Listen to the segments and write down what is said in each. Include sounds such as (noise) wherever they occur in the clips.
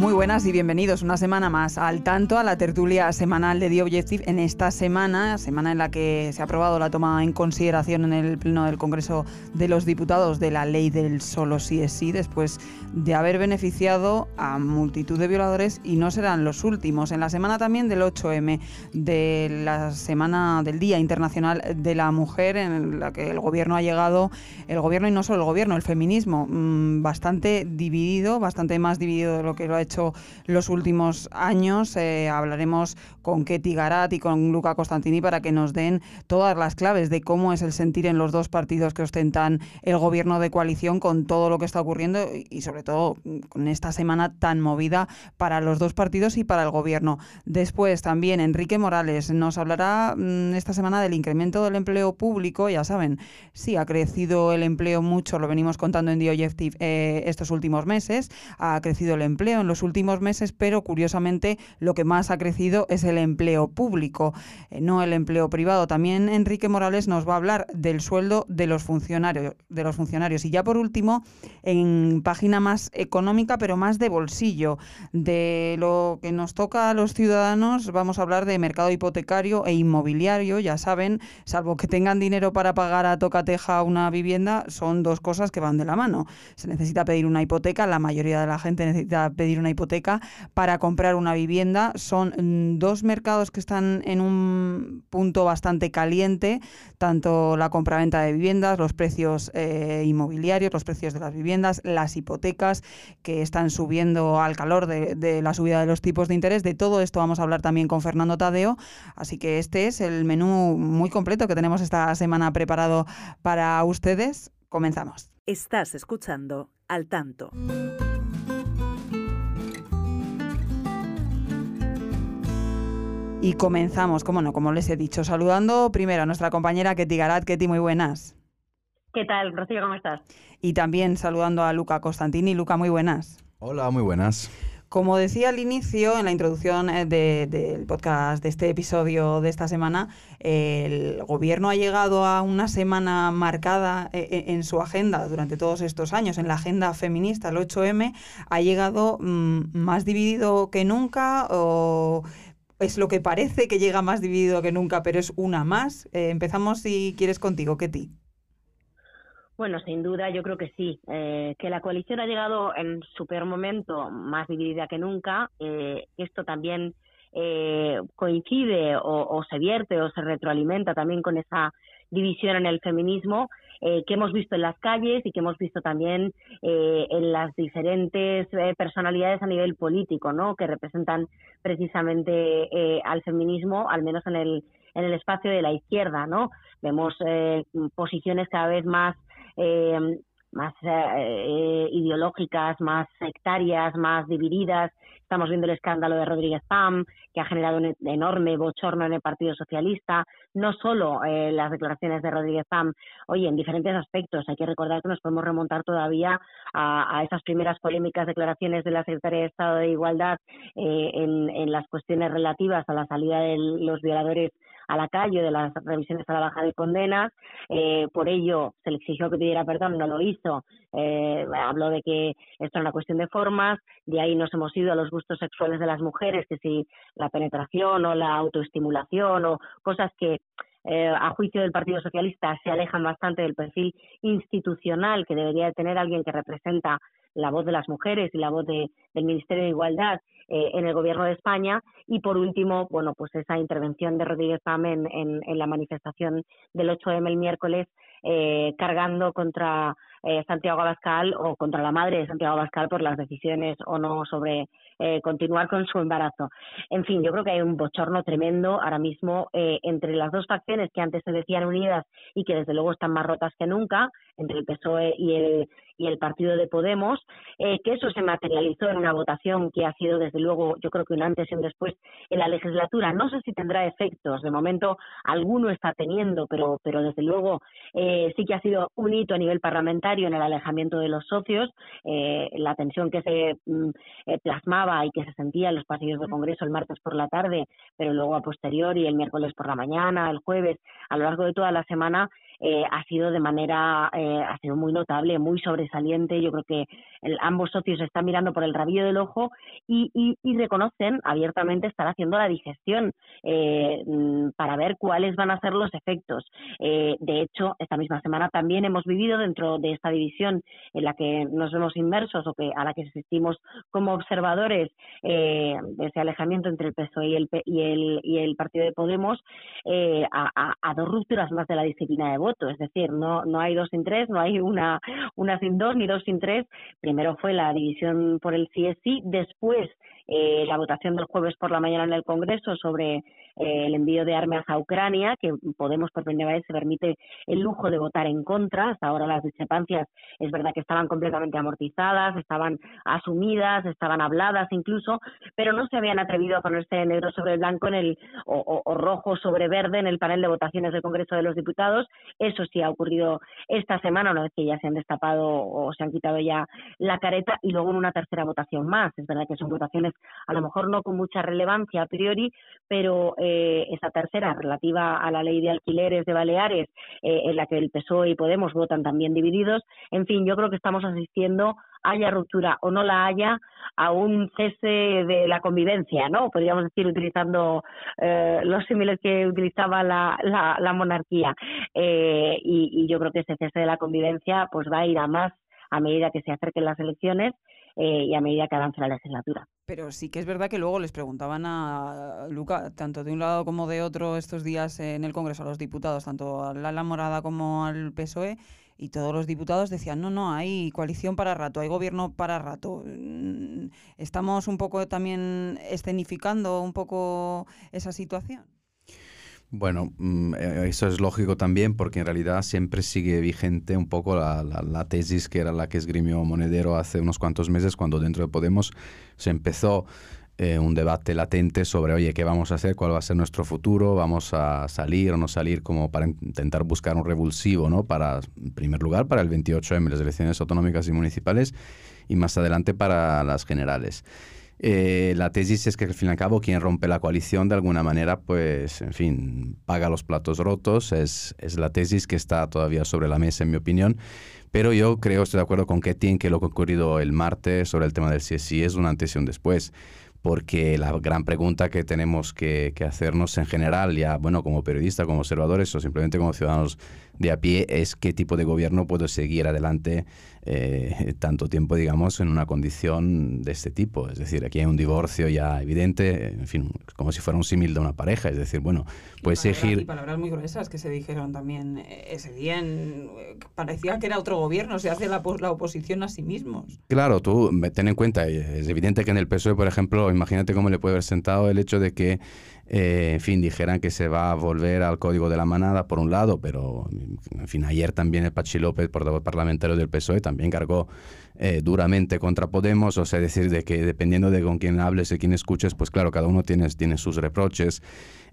Muy buenas y bienvenidos una semana más al tanto a la tertulia semanal de The Objective en esta semana, semana en la que se ha aprobado la toma en consideración en el Pleno del Congreso de los Diputados de la ley del solo sí es sí, después de haber beneficiado a multitud de violadores y no serán los últimos. En la semana también del 8M, de la semana del Día Internacional de la Mujer, en la que el gobierno ha llegado, el gobierno y no solo el gobierno, el feminismo, mm, bastante dividido, bastante más dividido de lo que lo ha hecho los últimos años. Eh, hablaremos con Ketty Garat y con Luca Costantini para que nos den todas las claves de cómo es el sentir en los dos partidos que ostentan el gobierno de coalición con todo lo que está ocurriendo y sobre todo con esta semana tan movida para los dos partidos y para el gobierno. Después también Enrique Morales nos hablará mm, esta semana del incremento del empleo público. Ya saben, sí, ha crecido el empleo mucho, lo venimos contando en The eh, estos últimos meses. Ha crecido el empleo en los últimos meses, pero curiosamente lo que más ha crecido es el empleo público, eh, no el empleo privado. También Enrique Morales nos va a hablar del sueldo de los funcionarios, de los funcionarios. Y ya por último, en página más económica, pero más de bolsillo, de lo que nos toca a los ciudadanos, vamos a hablar de mercado hipotecario e inmobiliario. Ya saben, salvo que tengan dinero para pagar a tocateja una vivienda, son dos cosas que van de la mano. Se necesita pedir una hipoteca, la mayoría de la gente necesita pedir una hipoteca para comprar una vivienda. Son mm, dos mercados que están en un punto bastante caliente, tanto la compraventa de viviendas, los precios eh, inmobiliarios, los precios de las viviendas, las hipotecas que están subiendo al calor de, de la subida de los tipos de interés. De todo esto vamos a hablar también con Fernando Tadeo. Así que este es el menú muy completo que tenemos esta semana preparado para ustedes. Comenzamos. Estás escuchando al tanto. Y comenzamos, como no, como les he dicho, saludando primero a nuestra compañera Ketty Garat. Ketty, muy buenas. ¿Qué tal, Rocío? ¿Cómo estás? Y también saludando a Luca Costantini. Luca, muy buenas. Hola, muy buenas. Como decía al inicio, en la introducción eh, del podcast de este episodio de esta semana, el gobierno ha llegado a una semana marcada eh, eh, en su agenda durante todos estos años, en la agenda feminista, el 8M, ha llegado mm, más dividido que nunca o es lo que parece que llega más dividido que nunca, pero es una más. Eh, empezamos, si quieres, contigo, Ketty. Bueno, sin duda, yo creo que sí. Eh, que la coalición ha llegado en su peor momento, más dividida que nunca. Eh, esto también coincide o, se vierte o se retroalimenta también con esa división en el feminismo eh, que hemos visto en las calles y que hemos visto también eh, en las diferentes eh, personalidades a nivel político, ¿no? Que representan precisamente al feminismo, al menos en el en el espacio de la izquierda, ¿no? Vemos posiciones cada vez más más ideológicas, más sectarias, más divididas, Estamos viendo el escándalo de Rodríguez Pam, que ha generado un enorme bochorno en el Partido Socialista. No solo eh, las declaraciones de Rodríguez Pam, oye, en diferentes aspectos. Hay que recordar que nos podemos remontar todavía a, esas primeras polémicas declaraciones de la Secretaría de Estado de Igualdad eh, en, las cuestiones relativas a la salida de los violadores a la calle de las revisiones a la baja de condenas. Eh, por ello se le exigió que pidiera perdón, no lo hizo. Eh, habló de que esto era una cuestión de formas, de ahí nos hemos ido a los gustos sexuales de las mujeres, que si la penetración o la autoestimulación o cosas que eh, a juicio del Partido Socialista se alejan bastante del perfil institucional que debería tener alguien que representa la voz de las mujeres y la voz del Ministerio de Igualdad eh, en el Gobierno de España. Y por último, bueno, pues esa intervención de Rodríguez Pam en, en, la manifestación del 8M el miércoles, eh, cargando contra eh, Santiago Abascal o contra la madre de Santiago Abascal por las decisiones o no sobre eh, continuar con su embarazo. En fin, yo creo que hay un bochorno tremendo ahora mismo eh, entre las dos facciones que antes se decían unidas y que desde luego están más rotas que nunca, entre el PSOE y el, y el partido de Podemos, eh, que eso se materializó en una votación que ha sido desde luego, yo creo que un antes y un después en la legislatura. No sé si tendrá efectos, de momento alguno está teniendo, pero, pero desde luego eh, sí que ha sido un hito a nivel parlamentario en el alejamiento de los socios, eh, la tensión que se mm, plasmaba y que se sentía en los pasillos del Congreso el martes por la tarde, pero luego a posteriori el miércoles por la mañana, el jueves, a lo largo de toda la semana, eh, ha sido de manera, eh, ha sido muy notable, muy sobresaliente. Yo creo que ambos socios están mirando por el rabillo del ojo y, reconocen abiertamente estar haciendo la digestión eh, mm, para ver cuáles van a ser los efectos. de hecho, esta misma semana también hemos vivido dentro de esta división en la que nos vemos inmersos o que a la que asistimos como observadores de ese alejamiento entre el PSOE y el, y el, y el Partido de Podemos a, a dos rupturas más de la disciplina de voto es decir, no, no hay dos sin tres, no hay una, una sin dos ni dos sin tres. Primero fue la división por el CSI, después eh, la votación del jueves por la mañana en el Congreso sobre eh, el envío de armas a Ucrania, que Podemos por primera vez se permite el lujo de votar en contra. Hasta ahora las discrepancias es verdad que estaban completamente amortizadas, estaban asumidas, estaban habladas incluso, pero no se habían atrevido a ponerse negro sobre blanco en el o, o rojo sobre verde en el panel de votaciones del Congreso de los Diputados. Eso sí ha ocurrido esta semana, una vez que ya se han destapado o se han quitado ya la careta, y luego en una tercera votación más. Es verdad que son votaciones a lo mejor no con mucha relevancia a priori, pero eh, esa tercera relativa a la ley de alquileres de Baleares, eh, en la que el PSOE y Podemos votan también divididos. En fin, yo creo que estamos asistiendo haya ruptura o no la haya, a un cese de la convivencia, ¿no? Podríamos decir, utilizando eh, los símiles que utilizaba la, la, monarquía. Eh, y, y, yo creo que ese cese de la convivencia pues va a ir a más a medida que se acerquen las elecciones eh, y a medida que avance la legislatura. Pero sí que es verdad que luego les preguntaban a Luca, tanto de un lado como de otro, estos días en el Congreso, a los diputados, tanto a la Morada como al PSOE, y todos los diputados decían, no, no, hay coalición para rato, hay gobierno para rato. Mm, ¿Estamos un poco también escenificando un poco esa situación? Bueno, mm, eh, eso es lógico también porque en realidad siempre sigue vigente un poco la, tesis que era la que esgrimió Monedero hace unos cuantos meses cuando dentro de Podemos se empezó eh, un debate latente sobre, oye, ¿qué vamos a hacer? ¿Cuál va a ser nuestro futuro? ¿Vamos a salir o no salir como para intentar buscar un revulsivo, ¿no? Para, en primer lugar, para el 28M, las elecciones autonómicas y municipales y más adelante para las generales. Eh, la tesis es que al fin y al cabo quien rompe la coalición de alguna manera, pues, en fin, paga los platos rotos. Es, es la tesis que está todavía sobre la mesa, en mi opinión. Pero yo creo, estoy de acuerdo con Ketin, que lo que ha ocurrido el martes sobre el tema del CSI es un antes y un después porque la gran pregunta que tenemos que, que, hacernos en general, ya bueno, como periodistas, como observadores o simplemente como ciudadanos de a pie, es qué tipo de gobierno puedo seguir adelante eh, tanto tiempo, digamos, en una condición de este tipo. Es decir, aquí hay un divorcio ya evidente, en fin, como si fuera un símil de una pareja. Es decir, bueno, puedes seguir... Y palabras muy gruesas que se dijeron también eh, ese día. En, parecía que era otro gobierno, se hace la, la oposición a sí mismos. Claro, tú ten en cuenta, es evidente que en el PSOE, por ejemplo, imagínate cómo le puede haber sentado el hecho de que eh, en fin, dijeran que se va a volver al código de la manada, por un lado, pero, en fin, ayer también el Pachi López, portavoz parlamentario del PSOE, también cargó eh, duramente contra Podemos, o sea, decir, de que dependiendo de con quién hables y quién escuches, pues claro, cada uno tiene, tiene sus reproches.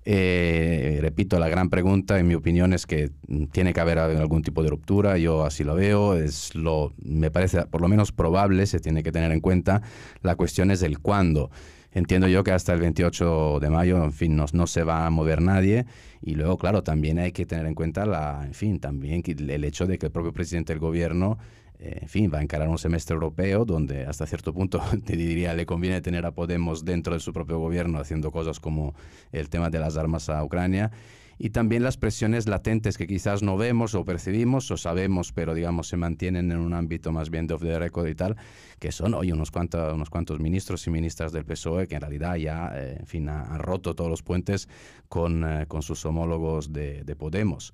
Eh, repito, la gran pregunta, en mi opinión, es que tiene que haber algún tipo de ruptura. Yo así lo veo. Es lo, me parece por lo menos probable. Se tiene que tener en cuenta. La cuestión es el cuándo. Entiendo yo que hasta el 28 de mayo, en fin, no, no, se va a mover nadie. Y luego, claro, también hay que tener en cuenta, la, en fin, también el hecho de que el propio presidente del gobierno, eh, en fin, va a encarar un semestre europeo donde hasta cierto punto, (laughs) te diría, le conviene tener a Podemos dentro de su propio gobierno haciendo cosas como el tema de las armas a Ucrania y también las presiones latentes que quizás no vemos o percibimos o sabemos, pero digamos se mantienen en un ámbito más bien de off the record y tal, que son hoy unos cuantos, unos cuantos ministros y ministras del PSOE que en realidad ya, eh, han roto todos los puentes con, eh, con sus homólogos de, de Podemos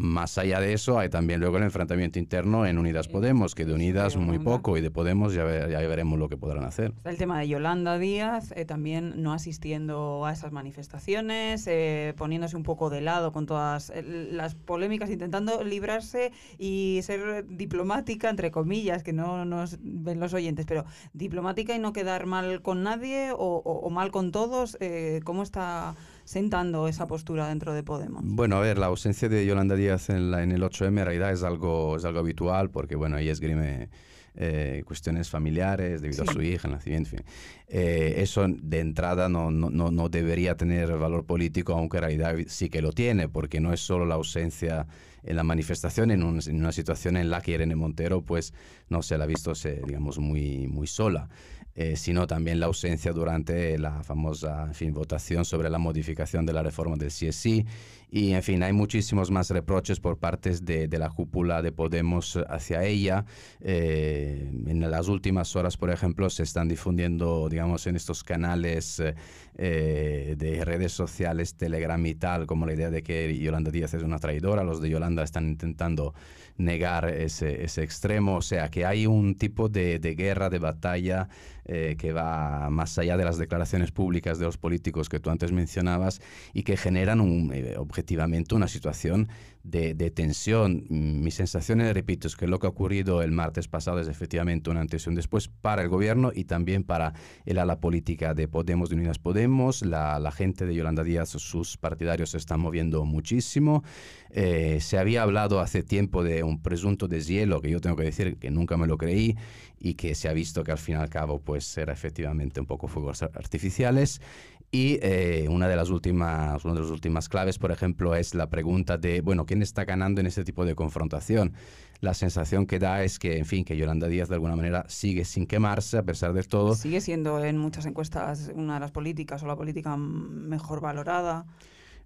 más allá de eso, hay también luego el enfrentamiento interno en Unidas Podemos, que de Unidas muy poco y de Podemos ya, ya veremos lo que podrán hacer. el tema de Yolanda Díaz, eh, también no asistiendo a esas manifestaciones, eh, poniéndose un poco de lado con todas eh, las polémicas, intentando librarse y ser diplomática, entre comillas, que no nos ven los oyentes, pero diplomática y no quedar mal con nadie o, mal con todos. ¿Cómo está sentando esa postura dentro de Podemos? Bueno, a ver, la ausencia de Yolanda Díaz en, la, en el 8M en realidad es algo, es algo habitual porque, bueno, ella esgrime eh, cuestiones familiares debido a su hija, el nacimiento, eh, eso de entrada no, no, no, debería tener valor político, aunque en realidad sí que lo tiene, porque no es solo la ausencia en la manifestación, en, en una situación en la que Irene Montero, pues, no se la ha visto, se, digamos, muy, muy sola. Eh, sino también la ausencia durante la famosa fin, votación sobre la modificación de la reforma del CSI. Y, en fin, hay muchísimos más reproches por partes de, de la cúpula de Podemos hacia ella. Eh, en las últimas horas, por ejemplo, se están difundiendo, digamos, en estos canales eh, de redes sociales, Telegram y tal, como la idea de que Yolanda Díaz es una traidora. Los de Yolanda están intentando negar ese, ese extremo. O sea, que hay un tipo de, de guerra, de batalla eh, que va más allá de las declaraciones públicas de los políticos que tú antes mencionabas y que generan eh, objetivamente una situación de, tensión. Mi sensación, repito, es que lo que ha ocurrido el martes pasado es efectivamente una antes y un después para el gobierno y también para el ala política de Podemos, de Unidas Podemos. La, la gente de Yolanda Díaz, sus partidarios se están moviendo muchísimo. Eh, se había hablado hace tiempo de un presunto deshielo, que yo tengo que decir que nunca me lo creí y que se ha visto que al fin y al cabo pues era efectivamente un poco fuegos artificiales. Y eh, una, de las últimas, una de las últimas claves, por ejemplo, es la pregunta de, bueno, ¿quién está ganando en este tipo de confrontación? La sensación que da es que, en fin, que Yolanda Díaz de alguna manera sigue sin quemarse a pesar de todo. Sigue siendo en muchas encuestas una de las políticas o la política mejor valorada.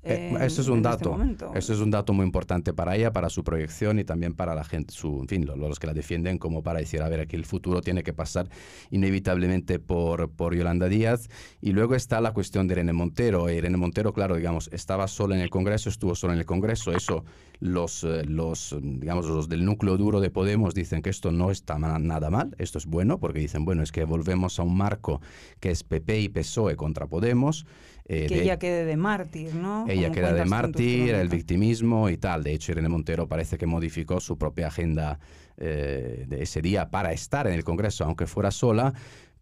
Eh, eso es un este dato. eso es un dato muy importante para ella, para su proyección y también para la gente, su, en fin, los, que la defienden, como para decir, a ver, aquí el futuro tiene que pasar inevitablemente por, por Yolanda Díaz. Y luego está la cuestión de Irene Montero. Irene Montero, claro, digamos, estaba sola en el Congreso, estuvo sola en el Congreso. Eso, los, eh, los, digamos, los del núcleo duro de Podemos dicen que esto no está nada mal, esto es bueno, porque dicen, bueno, es que volvemos a un marco que es PP y PSOE contra Podemos. Eh, que ella quede de mártir, ¿no? Ella queda de mártir, el victimismo y tal. De hecho, Irene Montero parece que modificó su propia agenda eh, de ese día para estar en el Congreso, aunque fuera sola.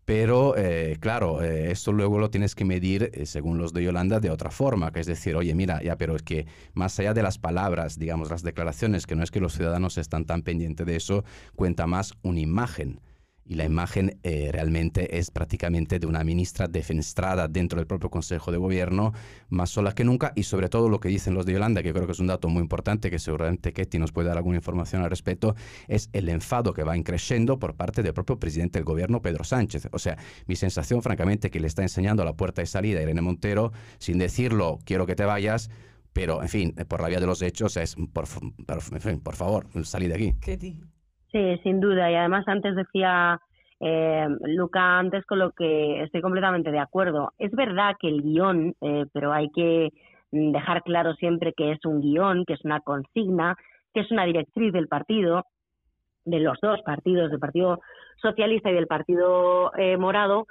Pero, eh, claro, esto luego lo tienes que medir, según los de Yolanda, de otra forma, que es decir, oye, mira, ya, pero es que más allá de las palabras, digamos, las declaraciones, que no es que los ciudadanos están tan pendientes de eso, cuenta más una imagen y la imagen eh, realmente es prácticamente de una ministra defenestrada dentro del propio Consejo de Gobierno, más sola que nunca, y sobre todo lo que dicen los de Yolanda, que creo que es un dato muy importante, que seguramente Ketty nos puede dar alguna información al respecto, es el enfado que va increciendo por parte del propio presidente del Gobierno, Pedro Sánchez. O sea, mi sensación, francamente, que le está enseñando la puerta de salida a Irene Montero, sin decirlo, quiero que te vayas, pero, en fin, por la vía de los hechos, es, por, por favor, salí de aquí. Ketty. Sí, sin duda. Y además antes decía eh, Luca antes con lo que estoy completamente de acuerdo. Es verdad que el guion, eh, pero hay que dejar claro siempre que es un guion, que es una consigna, que es una directriz del partido, de los dos partidos, del Partido Socialista y del Partido eh, Morado,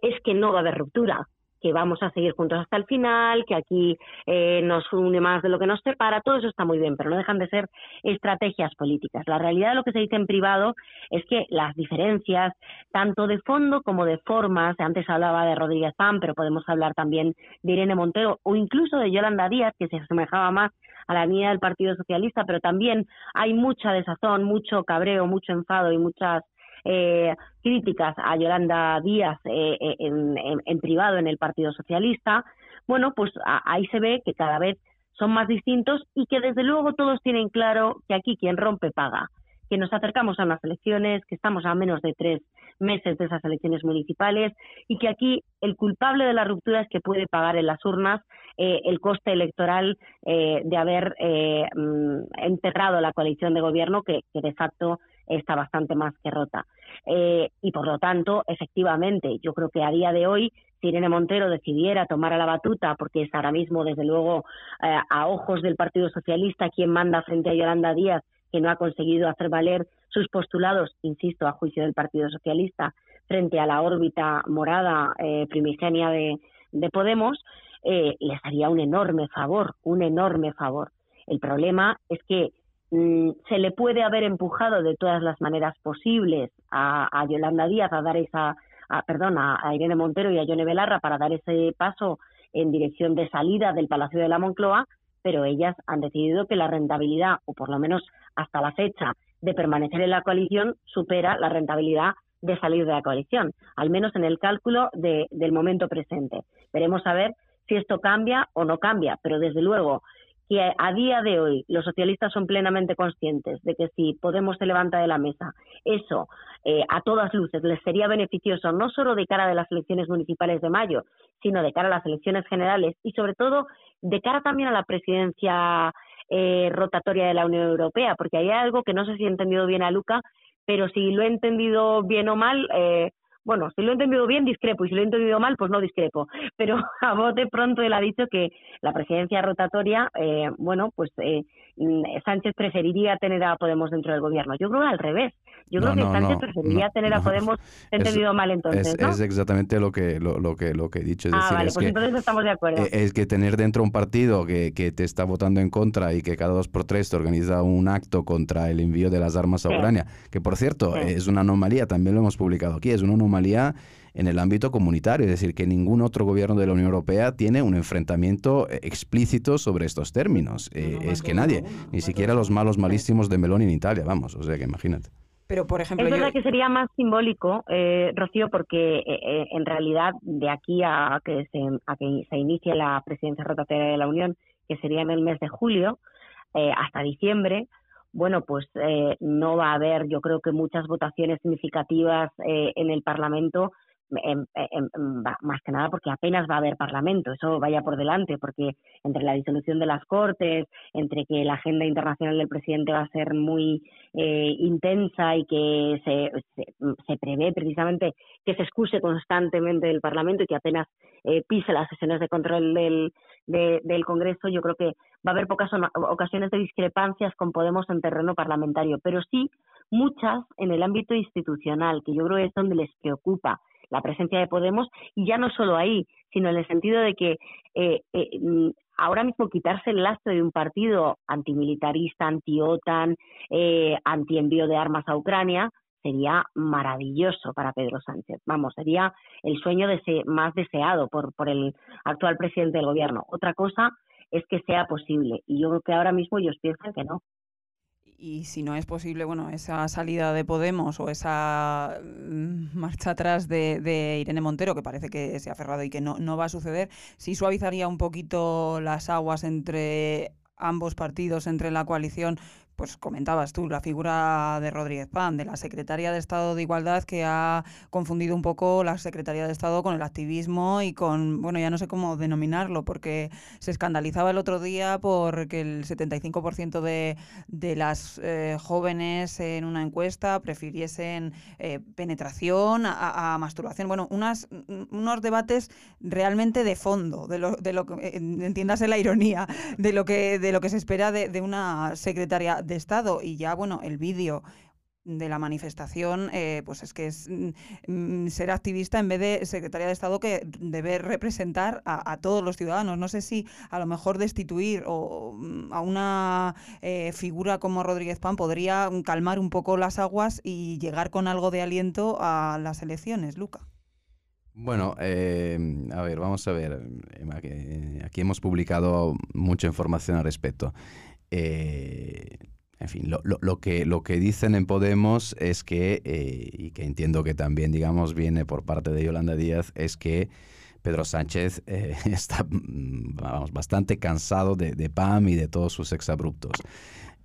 es que no va a haber ruptura que vamos a seguir juntos hasta el final, que aquí eh, nos une más de lo que nos separa, todo eso está muy bien, pero no dejan de ser estrategias políticas. La realidad de lo que se dice en privado es que las diferencias, tanto de fondo como de formas, antes hablaba de Rodríguez Pam, pero podemos hablar también de Irene Montero o incluso de Yolanda Díaz, que se asemejaba más a la línea del Partido Socialista, pero también hay mucha desazón, mucho cabreo, mucho enfado y muchas eh, críticas a Yolanda Díaz eh, eh, en, privado en el Partido Socialista, bueno, pues ahí se ve que cada vez son más distintos y que desde luego todos tienen claro que aquí quien rompe paga, que nos acercamos a unas elecciones, que estamos a menos de tres meses de esas elecciones municipales y que aquí el culpable de la ruptura es que puede pagar en las urnas el coste electoral de haber mm, enterrado la coalición de gobierno que de facto está bastante más que rota. Eh, y por lo tanto, efectivamente, yo creo que a día de hoy si Irene Montero decidiera tomar a la batuta, porque es ahora mismo, desde luego, eh, a ojos del Partido Socialista quien manda frente a Yolanda Díaz, que no ha conseguido hacer valer sus postulados, insisto, a juicio del Partido Socialista, frente a la órbita morada eh, primigenia de, Podemos, eh, les haría un enorme favor, un enorme favor. El problema es que se le puede haber empujado de todas las maneras posibles a, Yolanda Díaz a dar esa a, perdón, a, Irene Montero y a Yone Belarra para dar ese paso en dirección de salida del Palacio de la Moncloa, pero ellas han decidido que la rentabilidad, o por lo menos hasta la fecha de permanecer en la coalición, supera la rentabilidad de salir de la coalición, al menos en el cálculo del momento presente. Veremos a ver si esto cambia o no cambia, pero desde luego que a día de hoy los socialistas son plenamente conscientes de que si Podemos se levanta de la mesa, eso eh, a todas luces les sería beneficioso no solo de cara a las elecciones municipales de mayo, sino de cara a las elecciones generales y sobre todo de cara también a la presidencia eh, rotatoria de la Unión Europea, porque hay algo que no sé si he entendido bien a Luca, pero si lo he entendido bien o mal, eh, bueno, si lo he entendido bien, discrepo, y si lo he entendido mal, pues no discrepo. (laughs) Pero a bote pronto él ha dicho que la presidencia rotatoria, eh, bueno, pues eh, Sánchez preferiría tener a Podemos dentro del gobierno. Yo creo al revés. Yo creo que Sánchez preferiría tener a Podemos, (laughs) he entendido mal entonces. Es, es exactamente lo que, lo, que, lo que he dicho. Es ah, vale, pues entonces estamos de acuerdo. E, es que tener dentro un partido que, que, te está votando en contra y que cada dos por tres te organiza un acto contra el envío de las armas a Ucrania, que por cierto es una anomalía, también lo hemos publicado aquí, es una anomalía en el ámbito comunitario, es decir, que ningún otro gobierno de la Unión Europea tiene un enfrentamiento eh, explícito sobre estos términos. Eh, es que nadie, ni siquiera los malos malísimos de Meloni en Italia, vamos, o sea que imagínate. Pero, por ejemplo, es verdad que sería más simbólico, eh, Rocío, porque en realidad de aquí a que, se, a que se inicie la presidencia rotatoria de la Unión, que sería en el mes de julio, hasta diciembre, bueno, pues eh, no va a haber, yo creo que muchas votaciones significativas eh, en el Parlamento, más que nada porque apenas va a haber Parlamento, eso vaya por delante, porque entre la disolución de las Cortes, entre que la agenda internacional del presidente va a ser muy eh, intensa y que se, se, prevé precisamente que se excuse constantemente del Parlamento y que apenas pise las sesiones de control del, del Congreso, yo creo que va a haber pocas ocasiones de discrepancias con Podemos en terreno parlamentario, pero sí muchas en el ámbito institucional, que yo creo que es donde les preocupa la presencia de Podemos, y ya no solo ahí, sino en el sentido de que eh, eh, mm, ahora mismo quitarse el lastre de un partido antimilitarista, anti-OTAN, eh, anti-envío de armas a Ucrania, sería maravilloso para Pedro Sánchez. Vamos, sería el sueño más deseado por, por el actual presidente del gobierno. Otra cosa es que sea posible. Y yo creo que ahora mismo ellos piensan que no. Y si no es posible, bueno, esa salida de Podemos o esa mm, marcha atrás de, Irene Montero, que parece que se ha cerrado y que no, no va a suceder, sí suavizaría un poquito las aguas entre ambos partidos, entre la coalición, pues comentabas tú, la figura de Rodríguez Pan, de la Secretaria de Estado de Igualdad, que ha confundido un poco la Secretaría de Estado con el activismo y con, bueno, ya no sé cómo denominarlo, porque se escandalizaba el otro día porque el 75% de, de las eh, jóvenes en una encuesta prefiriesen eh, penetración a, masturbación. Bueno, unas, unos debates realmente de fondo, de lo, de lo eh, entiéndase la ironía, de lo que, de lo que se espera de, de una secretaria de Estado y ya, bueno, el vídeo de la manifestación, eh, pues es que es mm, mm, ser activista en vez de secretaria de Estado que debe representar a, todos los ciudadanos. No sé si a lo mejor destituir o, mm, a una eh, figura como Rodríguez Pan podría calmar un poco las aguas y llegar con algo de aliento a las elecciones, Luca. Bueno, eh, a ver, vamos a ver. Aquí hemos publicado mucha información al respecto. En fin, lo, que, lo que dicen en Podemos es que, eh, y que entiendo que también, digamos, viene por parte de Yolanda Díaz, es que Pedro Sánchez eh, (laughs) está mm, vamos, bastante cansado de, PAM y de todos sus exabruptos.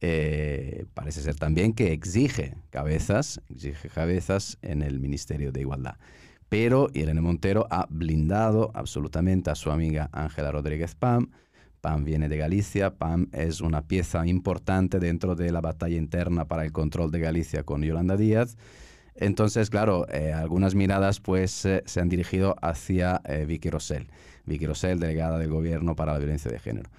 Eh, parece ser también que exige cabezas, exige cabezas en el Ministerio de Igualdad. Pero Irene Montero ha blindado absolutamente a su amiga Ángela Rodríguez Pam, PAM viene de Galicia, PAM es una pieza importante dentro de la batalla interna para el control de Galicia con Yolanda Díaz. Entonces, claro, eh, algunas miradas pues eh, se han dirigido hacia eh, Vicky Rosell. Vicky Rosell, delegada del Gobierno para la Violencia de Género.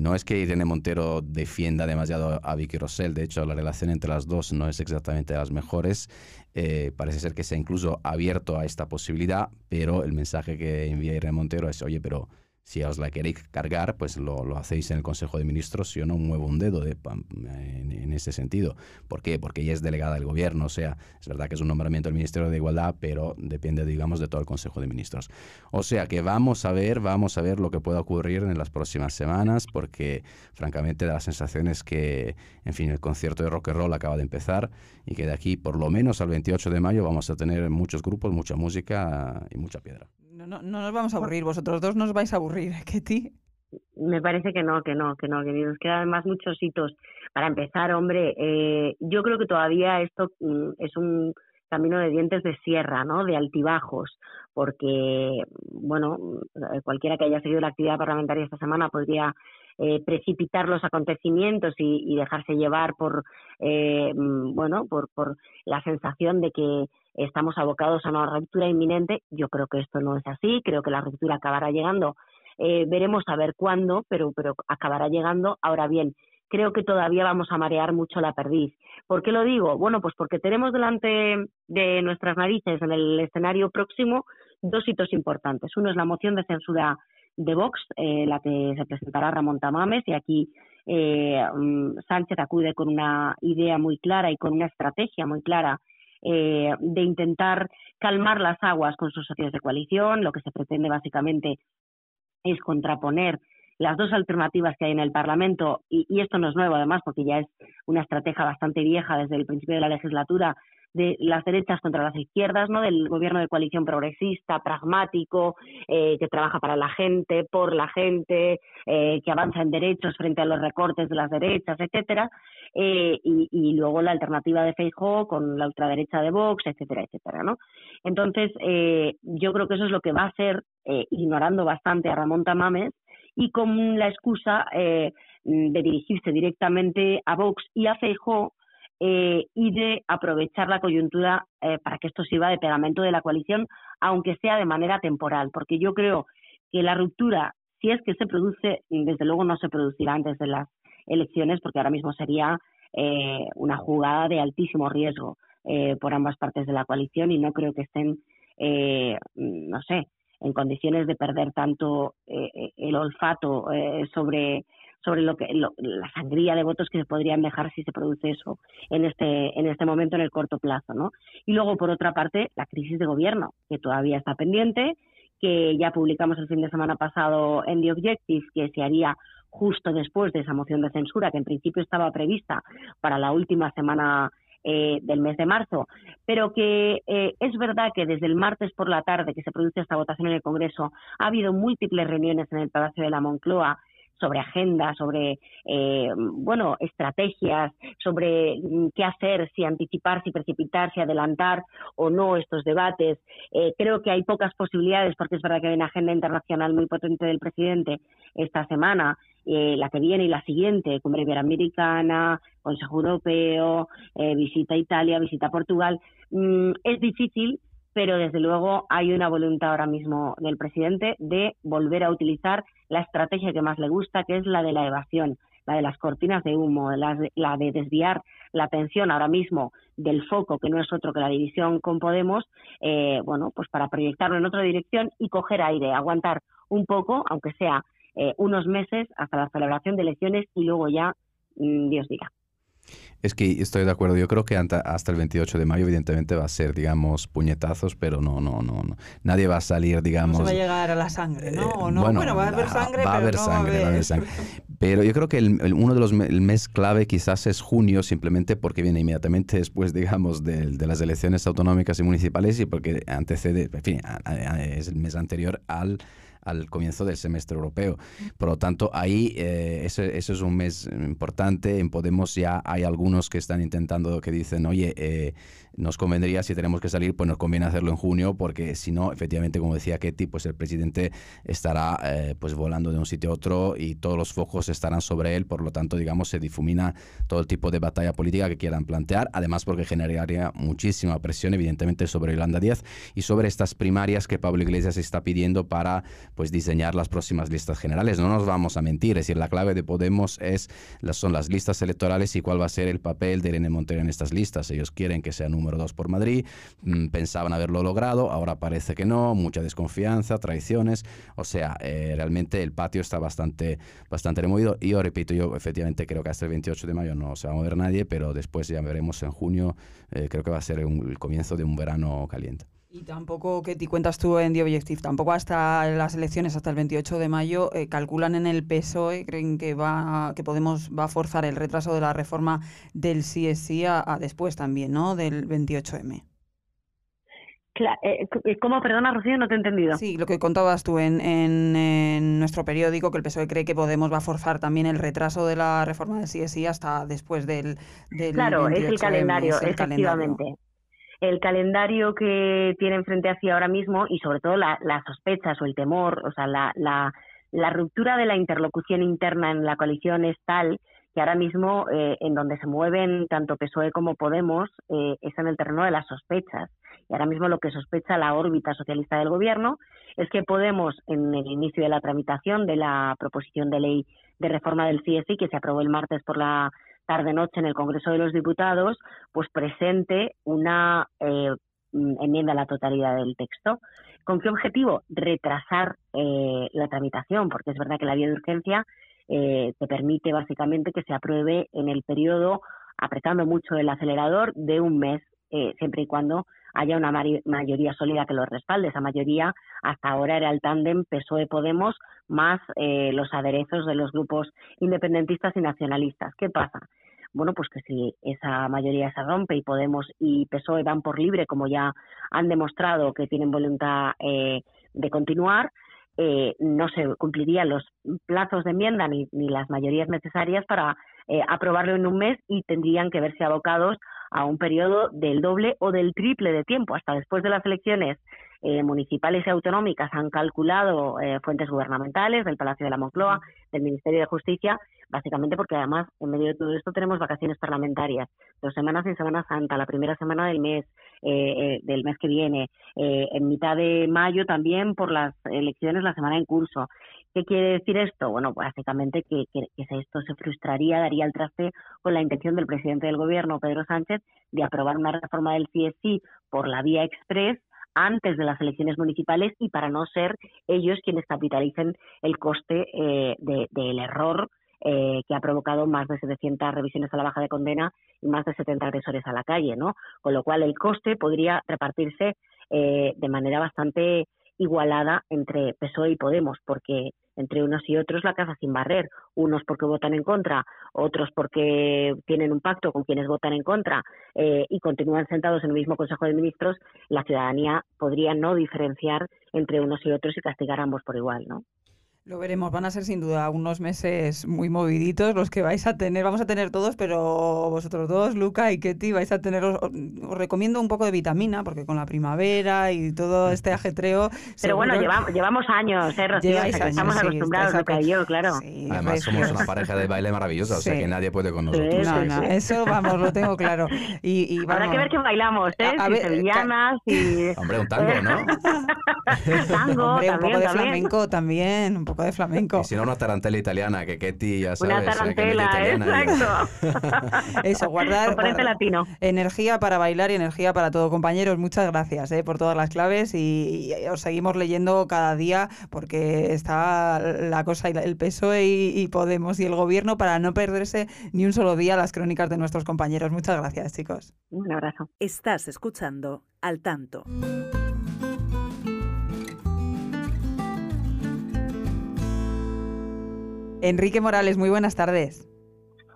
no es que Irene Montero defienda demasiado a Vicky Rosell, de hecho la relación entre las dos no es exactamente de las mejores. parece ser que se ha incluso abierto a esta posibilidad, pero el mensaje que envía Irene Montero es, oye, pero si os la queréis cargar, pues lo, lo, hacéis en el Consejo de Ministros. Yo no muevo un dedo de, en, en, ese sentido. ¿Por qué? Porque ella es delegada del gobierno. O sea, es verdad que es un nombramiento del Ministerio de Igualdad, pero depende, digamos, de todo el Consejo de Ministros. O sea que vamos a ver, vamos a ver lo que pueda ocurrir en las próximas semanas, porque francamente da la sensación es que, en fin, el concierto de rock and roll acaba de empezar y que de aquí por lo menos al 28 de mayo vamos a tener muchos grupos, mucha música y mucha piedra no, no nos vamos a aburrir, vosotros dos nos vais a aburrir, Ketty. Me parece que no, que no, que no, que nos quedan además muchos hitos. Para empezar, hombre, eh, yo creo que todavía esto mm, es un camino de dientes de sierra, ¿no? De altibajos, porque, bueno, cualquiera que haya seguido la actividad parlamentaria esta semana podría eh, precipitar los acontecimientos y, dejarse llevar por, eh, mm, bueno, por, por la sensación de que estamos abocados a una ruptura inminente. Yo creo que esto no es así, creo que la ruptura acabará llegando. Eh, veremos a ver cuándo, pero, pero acabará llegando. Ahora bien, creo que todavía vamos a marear mucho la perdiz. ¿Por qué lo digo? Bueno, pues porque tenemos delante de nuestras narices en el escenario próximo dos hitos importantes. Uno es la moción de censura de Vox, eh, la que se presentará Ramón Tamames, y aquí eh, mm, Sánchez acude con una idea muy clara y con una estrategia muy clara eh, de intentar calmar las aguas con sus socios de coalición. Lo que se pretende básicamente es contraponer las dos alternativas que hay en el Parlamento, y, y, esto no es nuevo además, porque ya es una estrategia bastante vieja desde el principio de la legislatura, de las derechas contra las izquierdas, ¿no? Del gobierno de coalición progresista, pragmático, eh, que trabaja para la gente, por la gente, eh, que avanza en derechos frente a los recortes de las derechas, etcétera, eh, y, luego la alternativa de Feijóo con la ultraderecha de Vox, etcétera, etcétera, ¿no? Entonces, yo creo que eso es lo que va a ser, ignorando bastante a Ramón Tamames, y con la excusa de dirigirse directamente a Vox y a Feijóo, eh, y de aprovechar la coyuntura eh, para que esto sirva de pegamento de la coalición, aunque sea de manera temporal, porque yo creo que la ruptura, si es que se produce, desde luego no se producirá antes de las elecciones, porque ahora mismo sería eh, una jugada de altísimo riesgo por ambas partes de la coalición y no creo que estén, no sé, en condiciones de perder tanto el olfato sobre sobre lo que la sangría de votos que se podrían dejar si se produce eso en este en este momento en el corto plazo, ¿no? Y luego por otra parte la crisis de gobierno que todavía está pendiente, que ya publicamos el fin de semana pasado en The Objective que se haría justo después de esa moción de censura que en principio estaba prevista para la última semana eh, del mes de marzo, pero que eh, es verdad que desde el martes por la tarde que se produce esta votación en el Congreso ha habido múltiples reuniones en el Palacio de la Moncloa sobre agenda, sobre eh, bueno estrategias, sobre mm, qué hacer, si anticipar, si precipitar, si adelantar o no estos debates. Eh, creo que hay pocas posibilidades porque es verdad que hay una agenda internacional muy potente del presidente esta semana. Eh, la que viene y la siguiente, Cumbre Iberoamericana, Consejo Europeo, visita a Italia, visita a Portugal. Mm, es difícil pero desde luego hay una voluntad ahora mismo del presidente de volver a utilizar la estrategia que más le gusta, que es la de la evasión, la de las cortinas de humo, la de, desviar la atención ahora mismo del foco, que no es otro que la división con Podemos, eh, bueno, pues para proyectarlo en otra dirección y coger aire, aguantar un poco, aunque sea eh, unos meses, hasta la celebración de elecciones y luego ya, mm, Dios diga. Es que estoy de acuerdo. Yo creo que hasta el 28 de mayo, evidentemente, va a ser, digamos, puñetazos, pero no, no, no, no. Nadie va a salir, digamos. No se va a llegar a la sangre, ¿no? no? Bueno, va a haber sangre. Va a haber sangre, va a haber sangre. Pero yo creo que el, uno de los el mes clave quizás es junio, simplemente porque viene inmediatamente después, digamos, de, de las elecciones autonómicas y municipales y porque antecede, en fin, es el mes anterior al al comienzo del semestre europeo. Por lo tanto, ahí eh, ese, es un mes importante. En Podemos ya hay algunos que están intentando, que dicen, oye, eh, nos convendría, si tenemos que salir, pues nos conviene hacerlo en junio, porque si no, efectivamente, como decía Ketty, pues el presidente estará eh, pues volando de un sitio a otro y todos los focos estarán sobre él, por lo tanto, digamos, se difumina todo el tipo de batalla política que quieran plantear, además porque generaría muchísima presión, evidentemente, sobre Yolanda Díaz y sobre estas primarias que Pablo Iglesias está pidiendo para pues diseñar las próximas listas generales. No nos vamos a mentir, es decir, la clave de Podemos es, son las listas electorales y cuál va a ser el papel de Irene Montero en estas listas. Ellos quieren que sea número dos por Madrid, mm, pensaban haberlo logrado, ahora parece que no, mucha desconfianza, traiciones, o sea, eh, realmente el patio está bastante, bastante removido y yo repito, yo efectivamente creo que hasta el 28 de mayo no se va a mover nadie, pero después ya veremos en junio, eh, creo que va a ser el comienzo de un verano caliente. Y tampoco, que te cuentas tú en The Objective, tampoco hasta las elecciones, hasta el 28 de mayo, eh, calculan en el PSOE, creen que va que Podemos va a forzar el retraso de la reforma del CSI a, después también, ¿no? Del 28M. Eh, eh, ¿Cómo, perdona, Rocío? No te he entendido. Sí, lo que contabas tú en, en, nuestro periódico, que el PSOE cree que Podemos va a forzar también el retraso de la reforma del CSI hasta después del, del Claro, es el calendario, efectivamente el calendario que tienen frente a sí ahora mismo y sobre todo las sospechas o el temor, o sea, la, la, la, ruptura de la interlocución interna en la coalición es tal que ahora mismo eh, en donde se mueven tanto PSOE como Podemos eh, es en el terreno de las sospechas. Y ahora mismo lo que sospecha la órbita socialista del gobierno es que Podemos, en el inicio de la tramitación de la proposición de ley de reforma del CSI, que se aprobó el martes por la tarde-noche en el Congreso de los Diputados, pues presente una eh, mm, enmienda a la totalidad del texto. ¿Con qué objetivo? Retrasar eh, la tramitación, porque es verdad que la vía de urgencia eh, te permite básicamente que se apruebe en el periodo, apretando mucho el acelerador, de un mes, siempre y cuando haya una mayoría sólida que lo respalde. Esa mayoría hasta ahora era el tándem PSOE-Podemos más eh, los aderezos de los grupos independentistas y nacionalistas. ¿Qué pasa? Bueno, pues que si esa mayoría se rompe y Podemos y PSOE van por libre, como ya han demostrado que tienen voluntad eh, de continuar, eh, no se cumplirían los plazos de enmienda ni, ni las mayorías necesarias para aprobarlo en un mes y tendrían que verse abocados a un periodo del doble o del triple de tiempo. Hasta después de las elecciones eh, municipales y autonómicas han calculado eh, fuentes gubernamentales del Palacio de la Moncloa, del Ministerio de Justicia, básicamente porque además en medio de todo esto tenemos vacaciones parlamentarias, dos semanas en Semana Santa, la primera semana del mes, eh, del mes que viene, en mitad de mayo también por las elecciones la semana en curso. ¿Qué quiere decir esto? Bueno, básicamente que, esto se frustraría, daría el traste con la intención del presidente del gobierno, Pedro Sánchez, de aprobar una reforma del CSI por la vía express antes de las elecciones municipales y para no ser ellos quienes capitalicen el coste eh, del error eh, que ha provocado más de 700 revisiones a la baja de condena y más de 70 agresores a la calle, ¿no? Con lo cual el coste podría repartirse eh, de manera bastante igualada entre PSOE y Podemos, porque entre unos y otros la casa sin barrer, unos porque votan en contra, otros porque tienen un pacto con quienes votan en contra eh, y continúan sentados en el mismo Consejo de Ministros, la ciudadanía podría no diferenciar entre unos y otros y castigar a ambos por igual, ¿no? Lo veremos, van a ser sin duda unos meses muy moviditos los que vais a tener, vamos a tener todos, pero vosotros dos, Luca y Ketty, vais a tener, os, recomiendo un poco de vitamina, porque con la primavera y todo este ajetreo... (laughs) Pero bueno, llevamos, años, ¿eh, Rocío? estamos acostumbrados, Luca y yo, claro. Además somos una pareja de baile maravillosa, o sea que nadie puede con nosotros. no, no, eso vamos, lo tengo claro. Y, (laughs) Habrá que ver que bailamos, ¿eh? A, ver, sevillanas y... Hombre, un tango, ¿no? (laughs) tango, Hombre, un poco de flamenco también, un poco de flamenco. Y si no, una tarantela italiana, que Ketty ya sabes. Una tarantela, exacto. (laughs) Eso, guardar latino. energía para bailar y energía para todo. Compañeros, muchas gracias eh, por todas las claves y, os seguimos leyendo cada día porque está la cosa, y el peso y, Podemos y el gobierno para no perderse ni un solo día las crónicas de nuestros compañeros. Muchas gracias, chicos. Un abrazo. Estás escuchando Al Tanto. Enrique Morales, muy buenas tardes.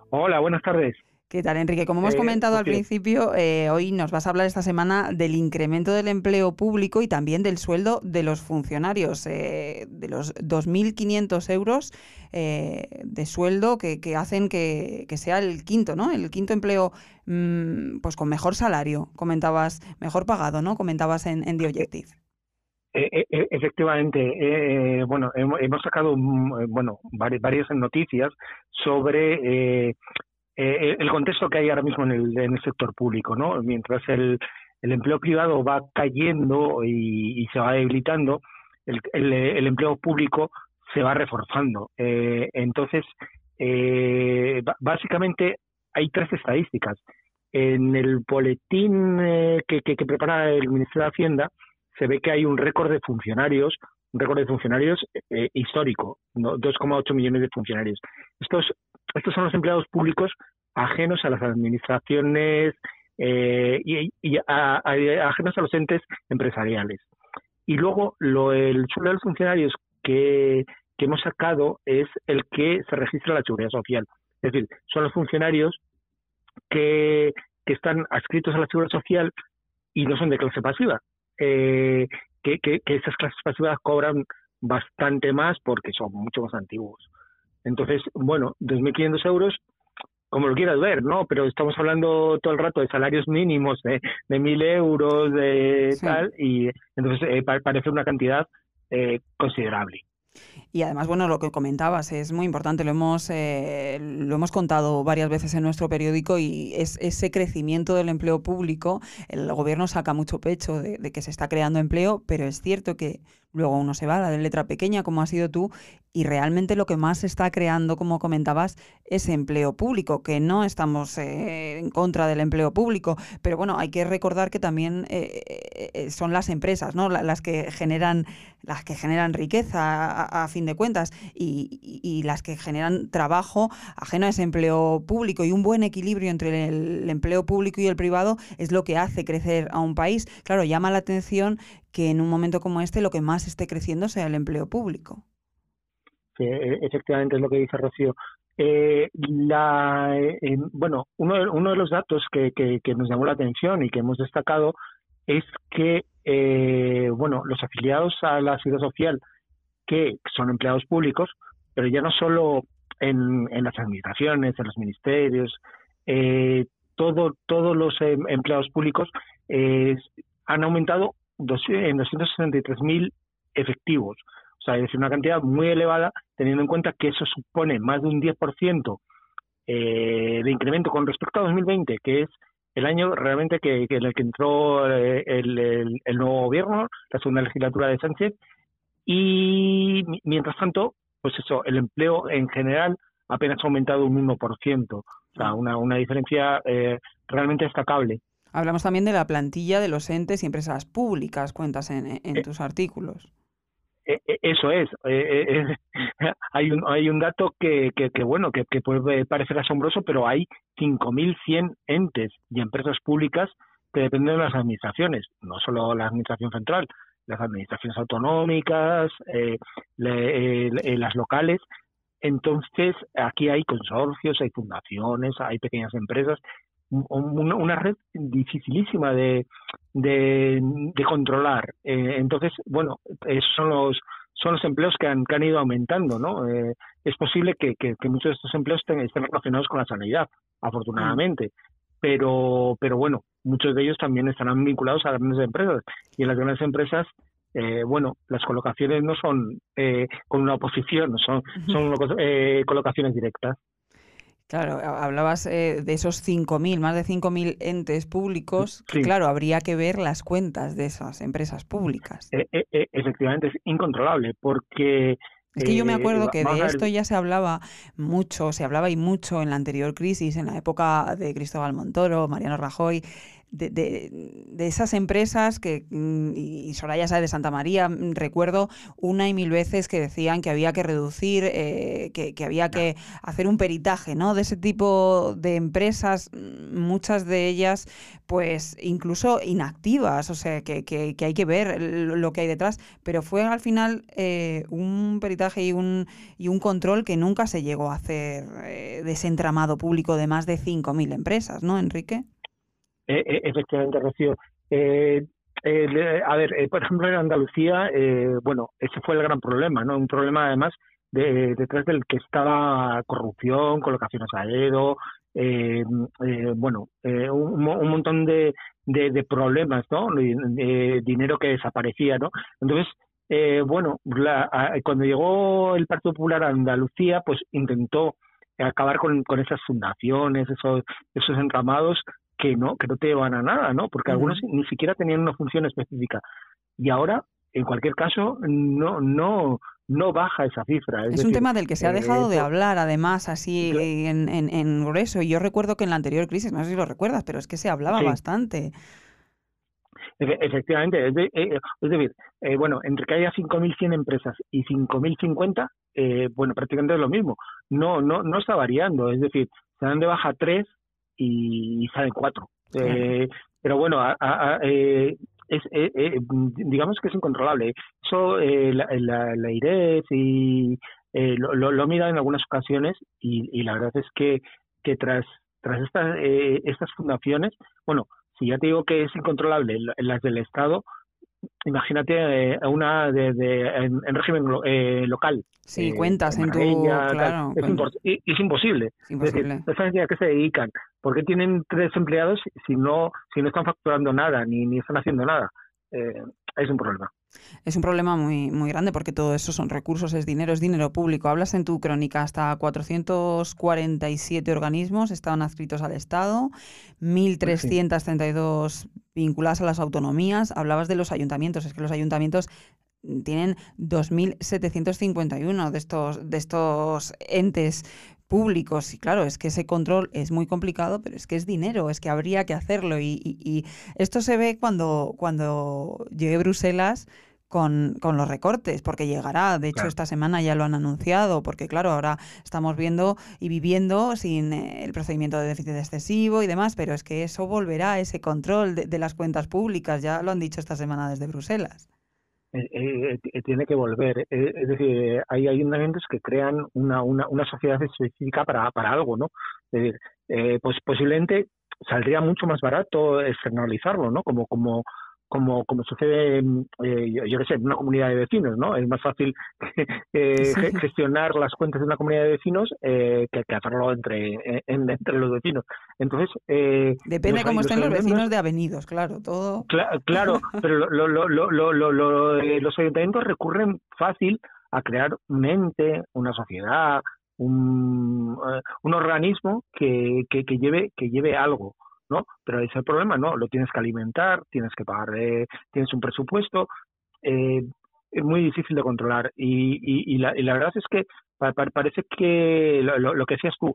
Hola, buenas tardes. ¿Qué tal, Enrique? Como hemos Eh, comentado al principio, eh, hoy nos vas a hablar esta semana del incremento del empleo público y también del sueldo de los funcionarios, eh, de los 2.500 euros eh, de sueldo que, que hacen que, que sea el quinto, ¿no? El quinto empleo, mm, pues con mejor salario, comentabas, mejor pagado, ¿no? Comentabas en, en The Objective. Eh, eh, eh, efectivamente, eh, bueno, hemos, sacado mm, bueno vari- varias noticias sobre eh, el contexto que hay ahora mismo en el, en el sector público, ¿no? Mientras el, el empleo privado va cayendo y, y se va debilitando, el, el, empleo público se va reforzando. Eh, entonces, eh, básicamente hay tres estadísticas. En el boletín que, que prepara el Ministerio de Hacienda se ve que hay un récord de funcionarios, un récord de funcionarios eh, histórico, ¿no? 2,8 millones de funcionarios. Estos, estos son los empleados públicos ajenos a las administraciones eh, y, a- ajenos a los entes empresariales. Y luego lo, el sueldo de los funcionarios que, que hemos sacado es el que se registra la seguridad social. Es decir, son los funcionarios que, que están adscritos a la seguridad social y no son de clase pasiva. Eh, que, que, que esas clases pasivas cobran bastante más porque son mucho más antiguos. Entonces, bueno, 2.500 euros, como lo quieras ver, ¿no? Pero estamos hablando todo el rato de salarios mínimos de, de 1.000 euros, de Sí. tal, y entonces eh, pa- parece una cantidad eh, considerable. Y además, bueno, lo que comentabas es muy importante, lo hemos, eh, lo hemos contado varias veces en nuestro periódico y es ese crecimiento del empleo público, el gobierno saca mucho pecho de, de que se está creando empleo, pero es cierto que luego uno se va a la letra pequeña, como has sido tú, y realmente lo que más está creando, como comentabas, es empleo público, que no estamos eh, en contra del empleo público, pero bueno, hay que recordar que también eh, eh, son las empresas, ¿no? La- Las que generan, las que generan riqueza a, fin de cuentas y, las que generan trabajo ajeno a ese empleo público y un buen equilibrio entre el empleo público y el privado es lo que hace crecer a un país. Claro, llama la atención que en un momento como este lo que más esté creciendo sea el empleo público. Sí, e- efectivamente es lo que dice Rocío. Eh, la, eh, eh, bueno, uno de, uno de los datos que, que, que nos llamó la atención y que hemos destacado es que, eh, bueno, los afiliados a la seguridad social que son empleados públicos, pero ya no solo en, en las administraciones, en los ministerios, eh, todo, todos los em- empleados públicos eh, han aumentado dos- en 263.000 efectivos. O sea, es decir, una cantidad muy elevada, teniendo en cuenta que eso supone más de un 10% eh, de incremento con respecto a 2020, que es el año realmente que, que en el que entró eh, el, el- el nuevo gobierno, la segunda legislatura de Sánchez, y mi- mientras tanto, pues eso, el empleo en general apenas ha aumentado un 1%, o sea, una, una diferencia eh, realmente destacable. Hablamos también de la plantilla de los entes y empresas públicas, cuentas en, en Eh, tus artículos. Eh, eh, Eso es. eh, (laughs) hay un hay un dato que, que, que, bueno que, que puede parecer asombroso, pero hay 5.100 entes y empresas públicas que dependen de las administraciones, no solo la administración central, las administraciones autonómicas, eh, le- eh, eh, las locales. Entonces aquí hay consorcios, hay fundaciones, hay pequeñas empresas, un- un- una red dificilísima de, de, de controlar. Eh, entonces, bueno, esos son los son los empleos que han, que han ido aumentando, ¿no? Eh, es posible que, que, que muchos de estos empleos estén, estén relacionados con la sanidad, afortunadamente, pero pero bueno, muchos de ellos también estarán vinculados a grandes empresas y en las grandes empresas eh, bueno, las colocaciones no son eh, con una oposición, son, son eh, colocaciones directas. Claro, ha- hablabas eh, de esos 5.000, más de 5.000 entes públicos, que claro, habría que ver las cuentas de esas empresas públicas. Eh, eh, eh, efectivamente, es incontrolable porque... Es que yo me acuerdo que de esto ya se hablaba mucho, se hablaba y mucho en la anterior crisis, en la época de Cristóbal Montoro, Mariano Rajoy, de, esas empresas que, mm, y Soraya sabe de Santa María, mm, recuerdo una y mil veces que decían que había que reducir, eh, que, había que hacer un peritaje, ¿no? De ese tipo de empresas, mm, muchas de ellas, pues incluso inactivas, o sea, que, que, hay que ver lo que hay detrás, pero fue al final eh, un peritaje y un, y un control que nunca se llegó a hacer eh, de ese entramado público de más de 5.000 empresas, ¿no, Enrique? Eh, eh, efectivamente, Rocío. Eh, a ver, por ejemplo, en Andalucía, bueno, ese fue el gran problema, ¿no? Un problema además de, detrás del que estaba corrupción, colocaciones a dedo, bueno, un, montón de, de, problemas, ¿no? De, dinero que desaparecía, ¿no? Entonces, bueno, cuando llegó el Partido Popular a Andalucía, pues intentó acabar con, con esas fundaciones, esos, esos enramados que no, que no te llevan a nada, ¿no? Porque algunos ni siquiera tenían una función específica. Y ahora, en cualquier caso, no, no, no baja esa cifra. Es, un tema del que se ha dejado de hablar, además, así en, en, en, grueso. Y yo recuerdo que en la anterior crisis, no sé si lo recuerdas, pero es que se hablaba bastante. Efectivamente, es, eh, decir, eh, bueno, entre que haya 5.100 empresas y 5.050, eh, bueno, prácticamente es lo mismo. No, no, no está variando, es decir, se dan de baja tres y, salen cuatro. Eh, pero bueno, eh, es, eh, digamos que es incontrolable. Eso la, la, la y lo, lo, he mirado en algunas ocasiones y, la verdad es que, que tras, tras estas, estas fundaciones, bueno, si ya te digo que es incontrolable las del Estado, imagínate eh, una de, en, régimen eh, local. Sí, eh, cuentas en tu... Claro, es, es, imposible. Es imposible. a qué se dedican? ¿Por qué tienen tres empleados si no, si no están facturando nada ni, ni están haciendo nada? es un problema. Es un problema muy, muy grande porque todo eso son recursos, es dinero, es dinero público. Hablas en tu crónica, hasta 447 organismos estaban adscritos al Estado, 1.332 vinculadas a las autonomías. Hablabas de los ayuntamientos, es que los ayuntamientos tienen 2.751 de estos, de estos entes públicos. Y claro, es que ese control es muy complicado, pero es que es dinero, es que habría que hacerlo. Y, esto se ve cuando, cuando llegue Bruselas. Con, los recortes, porque llegará, de hecho esta semana ya lo han anunciado, porque claro, ahora estamos viendo y viviendo sin eh, el procedimiento de déficit excesivo y demás, pero es que eso volverá, ese control de las cuentas públicas, ya lo han dicho esta semana desde Bruselas. Eh, eh, eh, tiene que volver. es decir, hay ayuntamientos que crean una, una, una sociedad específica para, para algo, ¿no? Es decir, pues posiblemente saldría mucho más barato externalizarlo, ¿no? Como, como, como, como sucede, eh, yo, yo sé, en una comunidad de vecinos, ¿no? Es más fácil (laughs) eh, gestionar las cuentas de una comunidad de vecinos eh, que, que, hacerlo entre, entre los vecinos. Entonces... Depende cómo estén los vecinos de avenidos, claro, todo... claro, (laughs) pero lo, lo, lo, los ayuntamientos recurren fácil a crear un ente, una sociedad, un, un organismo que, que, que, lleve, que lleve algo. ¿No? Pero ese es el problema, ¿no? Lo tienes que alimentar, tienes que pagar, eh, tienes un presupuesto, eh, es muy difícil de controlar. Y, y, la, y la, verdad es que parece que lo, que decías tú,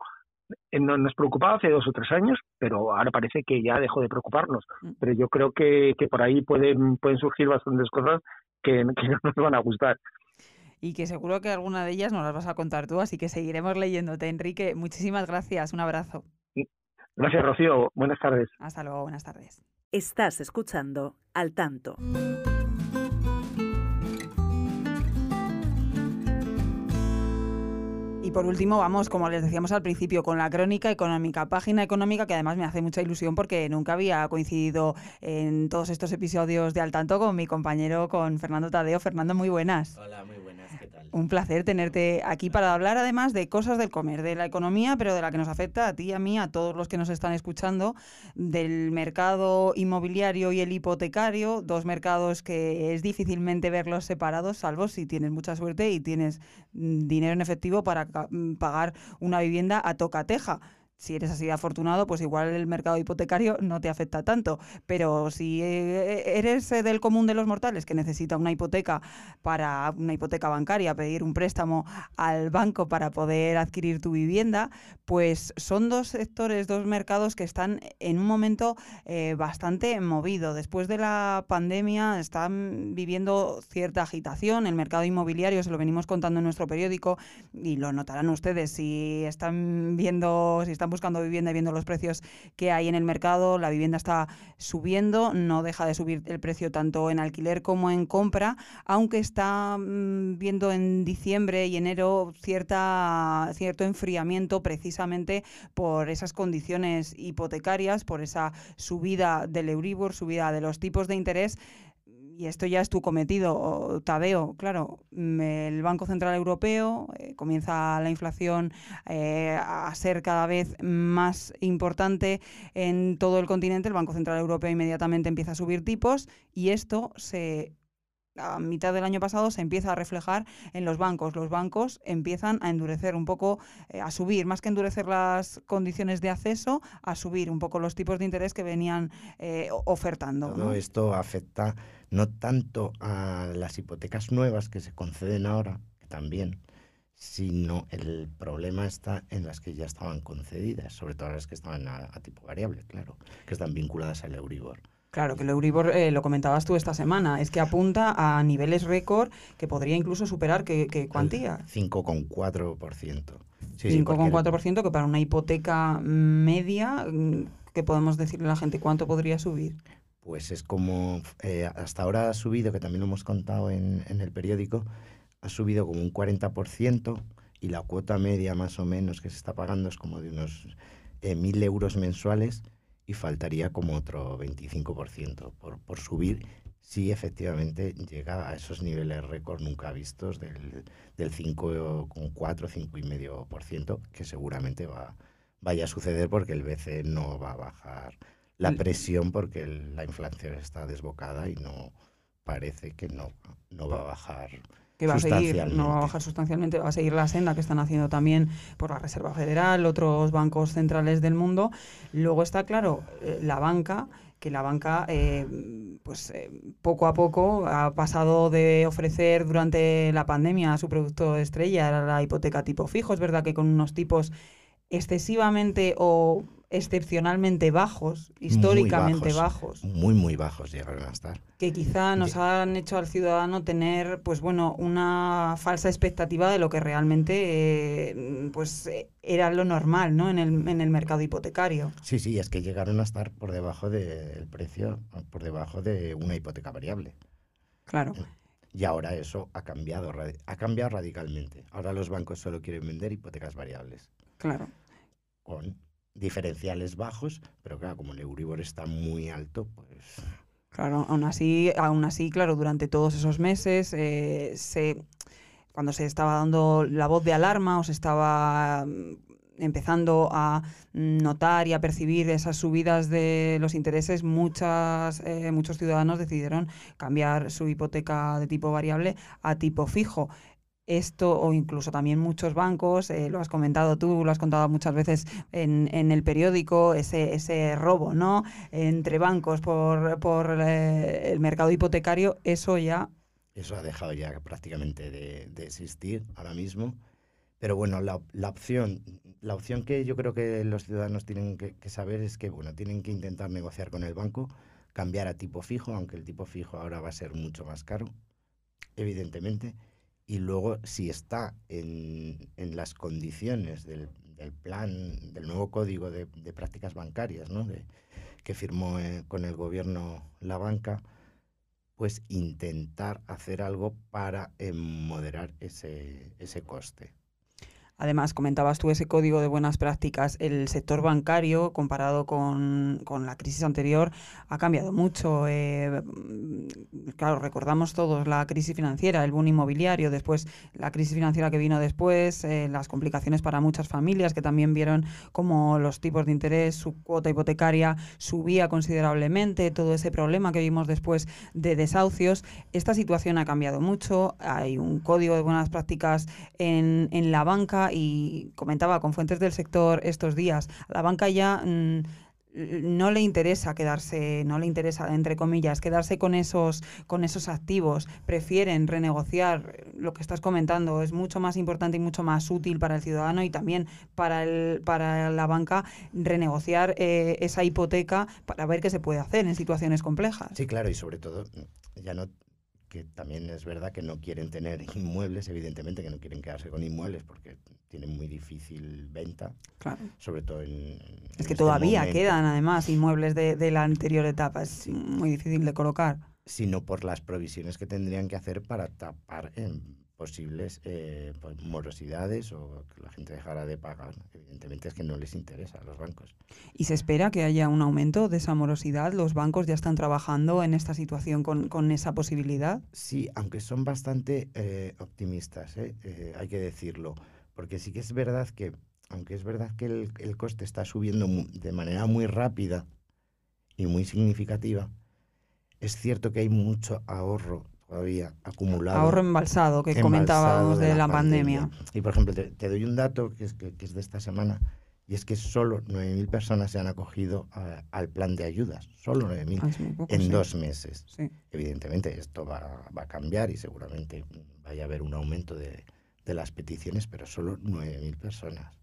eh, nos preocupaba hace dos o tres años, pero ahora parece que ya dejó de preocuparnos. Mm. Pero yo creo que, que por ahí pueden, pueden surgir bastantes cosas que, (laughs) que no nos van a gustar y que seguro que alguna de ellas nos las vas a contar tú, así que seguiremos leyéndote. Enrique, muchísimas gracias, un abrazo. Gracias, Rocío. Buenas tardes. Hasta luego, buenas tardes. Estás escuchando Al Tanto. Y por último, vamos, como les decíamos al principio, con la crónica económica, página económica que además me hace mucha ilusión porque nunca había coincidido en todos estos episodios de Al Tanto con mi compañero, con Fernando Tadeo. Fernando, muy buenas. Hola, muy buenas, Un placer tenerte aquí para hablar además de cosas del comer, de la economía, pero de la que nos afecta a ti, a mí, a todos los que nos están escuchando, del mercado inmobiliario y el hipotecario, dos mercados que es difícilmente verlos separados, salvo si tienes mucha suerte y tienes mm, dinero en efectivo para Mm, pagar una vivienda a tocateja. Si eres así de afortunado, pues igual el mercado hipotecario no te afecta tanto. Pero si eh, eres eh, del común de los mortales que necesita una hipoteca para una hipoteca bancaria, pedir un préstamo al banco para poder adquirir tu vivienda, pues son dos sectores, dos mercados que están en un momento eh, bastante movido. Después de la pandemia están viviendo cierta agitación. El mercado inmobiliario, se lo venimos contando en nuestro periódico y lo notarán ustedes si están viendo, si están buscando vivienda y viendo los precios que hay en el mercado, la vivienda está subiendo, no deja de subir el precio tanto en alquiler como en compra, aunque está mm, viendo en diciembre y enero cierta, cierto enfriamiento precisamente por esas condiciones hipotecarias, por esa subida del Euribor, subida de los tipos de interés y esto ya es tu cometido, Tadeo. Claro, mm, el Banco Central Europeo eh, comienza la inflación eh, a ser cada vez más importante en todo el continente. El Banco Central Europeo inmediatamente empieza a subir tipos y esto se a mitad del año pasado se empieza a reflejar en los bancos. Los bancos empiezan a endurecer un poco, eh, a subir, más que endurecer las condiciones de acceso, a subir un poco los tipos de interés que venían ofertando. Todo esto afecta no tanto a las hipotecas nuevas que se conceden ahora, que también, sino el problema está en las que ya estaban concedidas, sobre todo las que estaban a, tipo variable, claro, que están vinculadas al Euribor. Claro, que el Euribor, eh, lo comentabas tú esta semana, es que apunta a niveles récord que podría incluso superar qué, qué cuantía. 5,4%. Sí, 5,4% que para una hipoteca media, mm, ¿qué podemos decirle a la gente? ¿Cuánto podría subir? Pues es como eh, hasta ahora ha subido, que también lo hemos contado en, el periódico, ha subido como un 40% y la cuota media más o menos que se está pagando es como de unos eh, mil euros mensuales y faltaría como otro 25% por, subir si efectivamente llega a esos niveles récord nunca vistos del, del 5,4, 5,5%, que seguramente va, vaya a suceder porque el BCE no va a bajar la presión porque la inflación está desbocada y no parece que no, no va a bajar. Que va a seguir, no va a bajar sustancialmente, va a seguir la senda que están haciendo también por la Reserva Federal, otros bancos centrales del mundo. Luego está, claro, eh, la banca, que la banca, eh, pues eh, poco a poco ha pasado de ofrecer durante la pandemia su producto estrella, era la hipoteca tipo fijo. Es verdad que con unos tipos excesivamente o excepcionalmente bajos, históricamente bajos, Muy, muy bajos llegaron a estar. Que quizá nos han hecho al ciudadano tener, pues bueno, una falsa expectativa de lo que realmente eh, pues era lo normal, ¿no? En el, en el mercado hipotecario. Sí, sí, es que llegaron a estar por debajo del precio, por debajo de una hipoteca variable. Claro. Y ahora eso ha cambiado, ha cambiado radicalmente. Ahora los bancos solo quieren vender hipotecas variables. Claro. Con diferenciales bajos, pero claro, como el Euribor está muy alto, pues... Claro, aún así, aún así claro, durante todos esos meses, eh, se, cuando se estaba dando la voz de alarma o se estaba mm, empezando a notar y a percibir esas subidas de los intereses, muchas, eh, muchos ciudadanos decidieron cambiar su hipoteca de tipo variable a tipo fijo esto o incluso también muchos bancos, eh, lo has comentado tú, lo has contado muchas veces en, en el periódico, ese, ese robo ¿no? entre bancos por, por eh, el mercado hipotecario, eso ya... Eso ha dejado ya prácticamente de, de existir ahora mismo. Pero bueno, la, la, opción, la opción que yo creo que los ciudadanos tienen que, que saber es que bueno, tienen que intentar negociar con el banco, cambiar a tipo fijo, aunque el tipo fijo ahora va a ser mucho más caro, evidentemente y luego si está en, en las condiciones del, del, plan, del nuevo código de, prácticas bancarias ¿no? que firmó eh, con el gobierno la banca, pues intentar hacer algo para eh, moderar ese, ese coste. Además, comentabas tú ese código de buenas prácticas. El sector bancario, comparado con, con la crisis anterior, ha cambiado mucho. Eh, claro, recordamos todos la crisis financiera, el boom inmobiliario, después la crisis financiera que vino después, eh, las complicaciones para muchas familias que también vieron como los tipos de interés, su cuota hipotecaria subía considerablemente, todo ese problema que vimos después de desahucios. Esta situación ha cambiado mucho, hay un código de buenas prácticas en, en la banca y comentaba con fuentes del sector estos días, la banca ya... Mm, no le interesa quedarse, no le interesa, entre comillas, quedarse con esos, con esos activos, prefieren renegociar lo que estás comentando, es mucho más importante y mucho más útil para el ciudadano y también para, el, para la banca renegociar eh, esa hipoteca para ver qué se puede hacer en situaciones complejas. Sí, claro, y sobre todo, ya no que también es verdad que no quieren tener (laughs) inmuebles, evidentemente que no quieren quedarse con inmuebles porque tienen muy difícil venta, claro. sobre todo en... es que este todavía quedan además inmuebles de, de, la anterior etapa, es muy difícil de colocar. Sino por las provisiones que tendrían que hacer para tapar en posibles eh, pues, morosidades o que la gente dejara de pagar. Evidentemente es que no les interesa a los bancos. ¿Y se espera que haya un aumento de esa morosidad? ¿Los bancos ya están trabajando en esta situación con, con esa posibilidad? Sí, aunque son bastante eh, optimistas, ¿eh? hay que decirlo. Porque sí que es verdad que, aunque es verdad que el, el coste está subiendo de manera muy rápida y muy significativa, es cierto que hay mucho ahorro todavía acumulado. Ahorro embalsado, que embalsado comentábamos de, de la, la pandemia. pandemia. Y por ejemplo, te, te, doy un dato que es, que, que es de esta semana, y es que solo 9.000 personas se han acogido a, al plan de ayudas, solo 9.000 en sí. dos meses. Sí. Evidentemente esto va, va, a cambiar y seguramente vaya a haber un aumento de, de las peticiones, pero solo 9.000 personas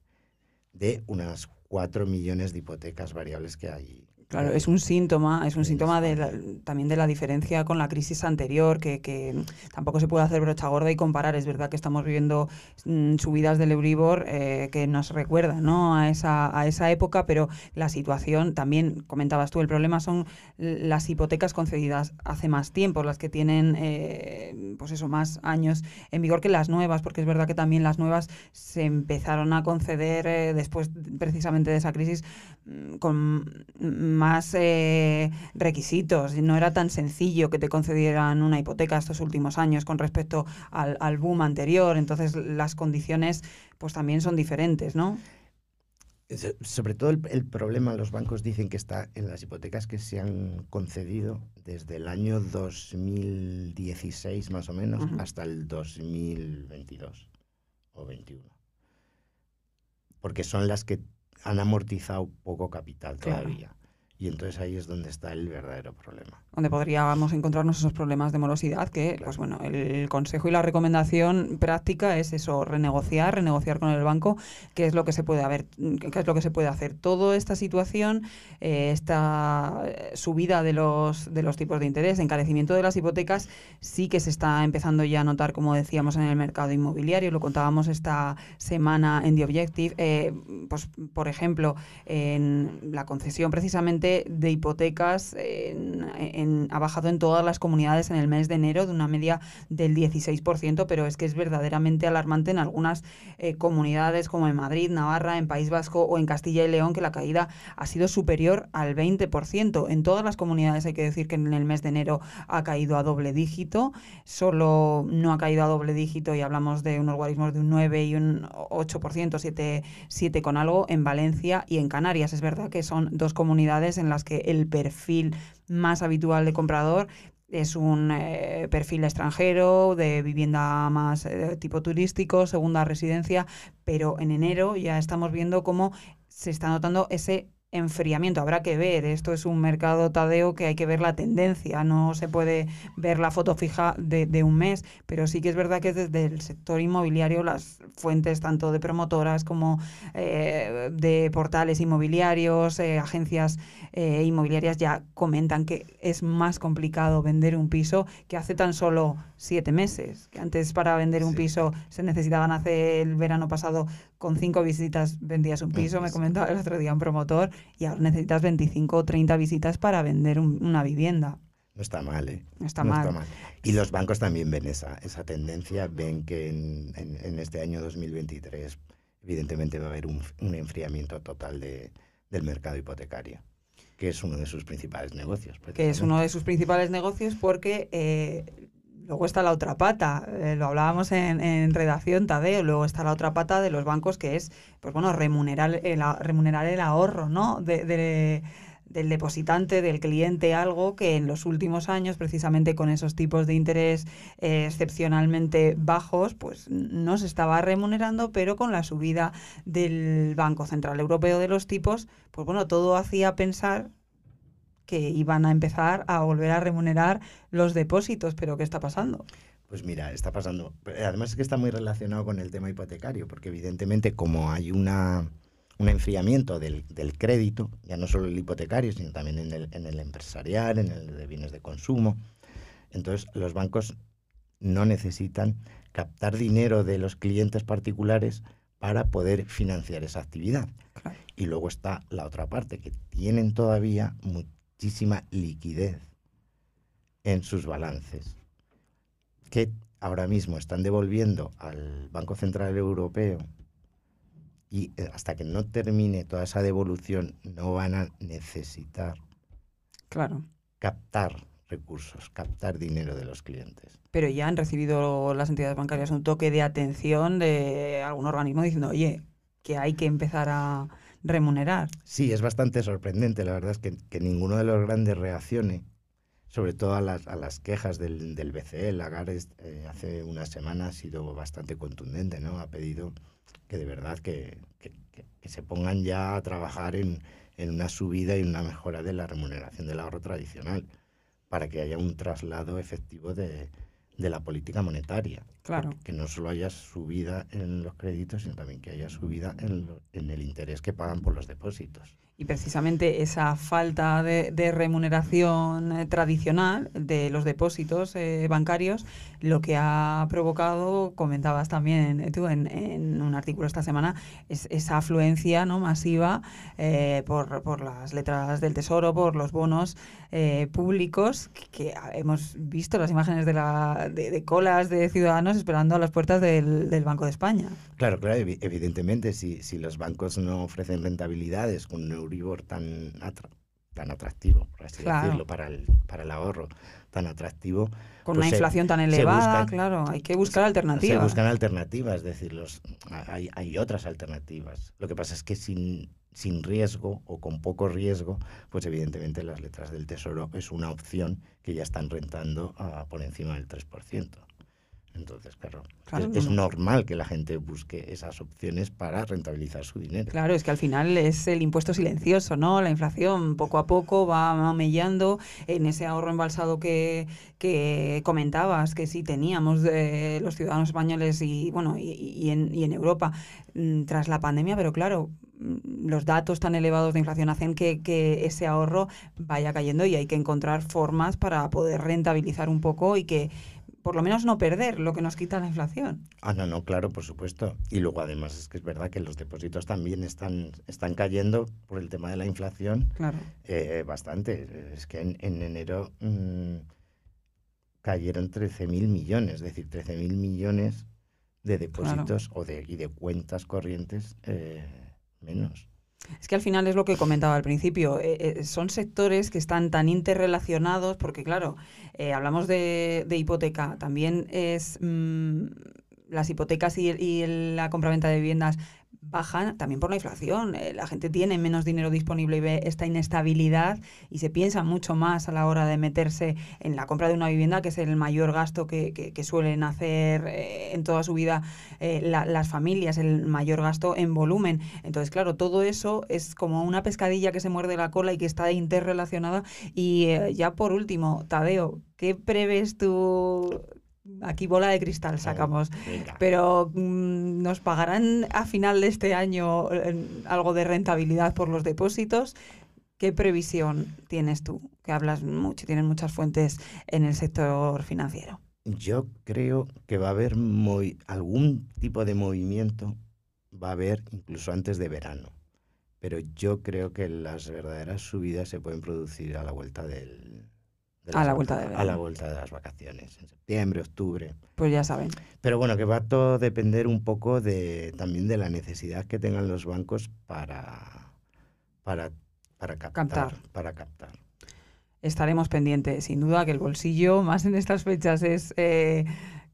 de unas 4 millones de hipotecas variables que hay Claro, es un síntoma, es un síntoma de la, también de la diferencia con la crisis anterior, que, que, tampoco se puede hacer brocha gorda y comparar. Es verdad que estamos viviendo mm, subidas del Euribor eh, que nos recuerdan ¿no? a, esa, a esa época, pero la situación, también comentabas tú, el problema son las hipotecas concedidas hace más tiempo, las que tienen eh, pues eso, más años en vigor que las nuevas, porque es verdad que también las nuevas se empezaron a conceder eh, después precisamente de esa crisis mm, con más eh, requisitos. No era tan sencillo que te concedieran una hipoteca estos últimos años con respecto al, al boom anterior. Entonces las condiciones pues también son diferentes, ¿no? Sobre todo el, el, problema, los bancos dicen que está en las hipotecas que se han concedido desde el año 2016 más o menos hasta el 2022 o 21. Porque son las que han amortizado poco capital todavía. Y entonces ahí es donde está el verdadero problema. Donde podríamos encontrarnos esos problemas de morosidad, que, claro. pues bueno, el consejo y la recomendación práctica es eso, renegociar, renegociar con el banco, qué es lo que se puede haber, qué es lo que se puede hacer. Toda esta situación, eh, esta subida de los, de los tipos de interés, encarecimiento de las hipotecas, sí que se está empezando ya a notar, como decíamos, en el mercado inmobiliario, lo contábamos esta semana en The Objective, eh, pues por ejemplo, en la concesión precisamente de hipotecas en, en, ha bajado en todas las comunidades en el mes de enero de una media del 16%, pero es que es verdaderamente alarmante en algunas eh, comunidades como en Madrid, Navarra, en País Vasco o en Castilla y León, que la caída ha sido superior al 20%. En todas las comunidades hay que decir que en el mes de enero ha caído a doble dígito, solo no ha caído a doble dígito y hablamos de unos guarismos de un 9 y un 8%, 7, 7 con algo en Valencia y en Canarias. Es verdad que son dos comunidades en las que el perfil más habitual de comprador es un eh, perfil extranjero, de vivienda más eh, tipo turístico, segunda residencia, pero en enero ya estamos viendo cómo se está notando ese enfriamiento. Habrá que ver, esto es un mercado tadeo que hay que ver la tendencia, no se puede ver la foto fija de, de, un mes, pero sí que es verdad que desde el sector inmobiliario las fuentes tanto de promotoras como eh, de portales inmobiliarios, eh, agencias eh, inmobiliarias ya comentan que es más complicado vender un piso que hace tan solo siete meses, que antes para vender un sí. piso se necesitaban hace el verano pasado con cinco visitas vendías un piso, me comentaba el otro día un promotor, y ahora necesitas 25 o 30 visitas para vender un, una vivienda. No está mal, ¿eh? No está, no mal. está mal. Y los bancos también ven esa, esa tendencia, ven que en, en, en, este año 2023 evidentemente va a haber un, un enfriamiento total de, del mercado hipotecario. que es uno de sus principales negocios. Que es uno de sus principales negocios porque eh, luego está la otra pata, eh, lo hablábamos en, redacción Tadeo, luego está la otra pata de los bancos que es, pues bueno, remunerar el, remunerar el ahorro, ¿no? de, del depositante, del cliente, algo que en los últimos años, precisamente con esos tipos de interés eh, excepcionalmente bajos, pues no se estaba remunerando, pero con la subida del Banco Central Europeo de los tipos, pues bueno, todo hacía pensar que iban a empezar a volver a remunerar los depósitos, pero ¿qué está pasando? Pues mira, está pasando. Además es que está muy relacionado con el tema hipotecario, porque evidentemente como hay una un enfriamiento del, crédito, ya no solo el hipotecario, sino también en el, en el empresarial, en el de bienes de consumo. Entonces, los bancos no necesitan captar dinero de los clientes particulares para poder financiar esa actividad. Y luego está la otra parte, que tienen todavía muchísima liquidez en sus balances, que ahora mismo están devolviendo al Banco Central Europeo y eh, hasta que no termine toda esa devolución no van a necesitar claro. captar recursos, captar dinero de los clientes. Pero ya han recibido las entidades bancarias un toque de atención de algún organismo diciendo, oye, que hay que empezar a remunerar. Sí, es bastante sorprendente. La verdad es que, que ninguno de los grandes reaccione, sobre todo a las, a las quejas del, del BCE. Lagarde eh, hace una semana ha sido bastante contundente, ¿no? Ha pedido que de verdad que, se pongan ya a trabajar en, una subida y una mejora de la remuneración del ahorro tradicional para que haya un traslado efectivo de, la política monetaria. Claro. Que no solo haya subida en los créditos, sino también que haya subida en, en el interés que pagan por los depósitos. Y precisamente esa falta de, remuneración eh, tradicional de los depósitos eh, bancarios, lo que ha provocado, comentabas también eh, tú en, un artículo esta semana, es esa afluencia ¿no? masiva por, las letras del Tesoro, por los bonos públicos, que, hemos visto las imágenes de, la, de, colas de ciudadanos esperando a las puertas del, Banco de España. Claro, claro, evidentemente, si, si los bancos no ofrecen rentabilidades con Euribor tan, tan atractivo, por así decirlo, para el, para el ahorro tan atractivo. Con una pues inflación tan elevada, claro, hay que buscar alternativas. Se buscan alternativas, es decir, los, hay, hay otras alternativas. Lo que pasa es que sin, sin riesgo o con poco riesgo, pues evidentemente las letras del Tesoro es una opción que ya están rentando a, por encima del 3%. Entonces, claro, es, normal que la gente busque esas opciones para rentabilizar su dinero. Claro, es que al final es el impuesto silencioso, ¿no? La inflación poco a poco va mellando en ese ahorro embalsado que, que comentabas, que sí teníamos de los ciudadanos españoles y, bueno, y, en, y en Europa mm, tras la pandemia, pero claro, mm, los datos tan elevados de inflación hacen que, que, ese ahorro vaya cayendo y hay que encontrar formas para poder rentabilizar un poco y que por lo menos no perder lo que nos quita la inflación. Ah, no, no, claro, por supuesto. Y luego además es que es verdad que los depósitos también están, están cayendo por el tema de la inflación. Claro. Eh, bastante. Es que en, enero mmm, cayeron 13.000 millones, es decir, 13.000 millones de depósitos o de, y de cuentas corrientes eh, menos. Es que al final es lo que comentaba al principio, eh, eh, son sectores que están tan interrelacionados, porque claro, eh, hablamos de, hipoteca, también es mm, las hipotecas y, y la compraventa de viviendas bajan también por la inflación. Eh, la gente tiene menos dinero disponible y ve esta inestabilidad y se piensa mucho más a la hora de meterse en la compra de una vivienda, que es el mayor gasto que, que, suelen hacer eh, en toda su vida eh, las familias, el mayor gasto en volumen. Entonces, claro, todo eso es como una pescadilla que se muerde la cola y que está interrelacionada. Y ya por último, Tadeo, ¿qué prevés tú Aquí bola de cristal sacamos. Pero mm, ¿nos pagarán a final de este año algo de rentabilidad por los depósitos? ¿Qué previsión tienes tú? Que hablas mucho, tienes muchas fuentes en el sector financiero. Yo creo que va a haber muy, algún tipo de movimiento, va a haber incluso antes de verano. Pero yo creo que las verdaderas subidas se pueden producir a la vuelta del, a la vuelta de A la vuelta de las vacaciones, en septiembre, octubre. Pues ya saben. Pero bueno, que va a todo depender un poco de también de la necesidad que tengan los bancos para, para, para captar, Captar. Para captar. Estaremos pendientes, sin duda, que el bolsillo, más en estas fechas, es eh,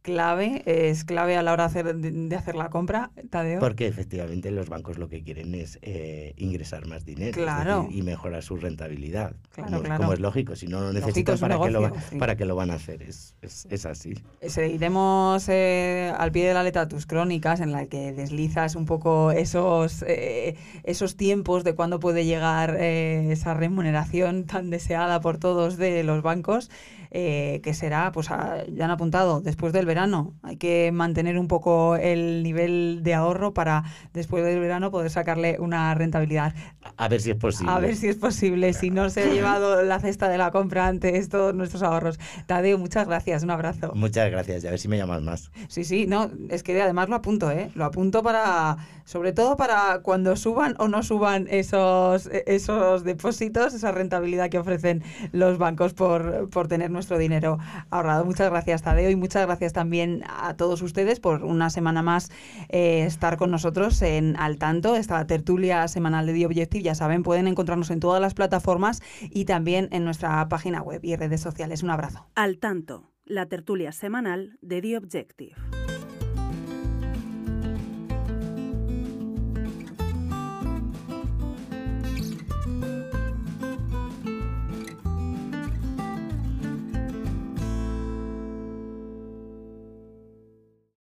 clave, es clave a la hora de hacer, de, de hacer la compra, Tadeo. Porque efectivamente los bancos lo que quieren es eh, ingresar más dinero es Claro. decir, y mejorar su rentabilidad. Claro, como, claro. como es lógico, si no lo necesitan, ¿para, qué lo, va- negocio, sí. ¿para qué lo van a hacer? Es, es, es así. Seguiremos eh, al pie de la letra tus crónicas en las que deslizas un poco esos, eh, esos tiempos de cuándo puede llegar eh, esa remuneración tan deseada por todos de los bancos, eh, que será, pues a- ya han apuntado, después del verano. Hay que mantener un poco el nivel de ahorro para después del verano poder sacarle una rentabilidad. A ver si es posible. A ver si es posible, si no se ha llevado (laughs) la cesta de la compra antes todos nuestros ahorros. Tadeo, muchas gracias, un abrazo. Muchas gracias, y a ver si me llamas más. Sí, sí, no, es que además lo apunto, ¿eh? Lo apunto para, sobre todo para cuando suban o no suban esos, esos depósitos, esa rentabilidad que ofrecen los bancos por, por tener nuestro dinero ahorrado. Muchas gracias, Tadeo, y muchas gracias también a todos ustedes por una semana más eh, estar con nosotros en Al Tanto, esta tertulia semanal de The Objective. Ya saben, pueden encontrarnos en todas las plataformas y también en nuestra página web y redes sociales. Un abrazo. Al tanto, la tertulia semanal de The Objective.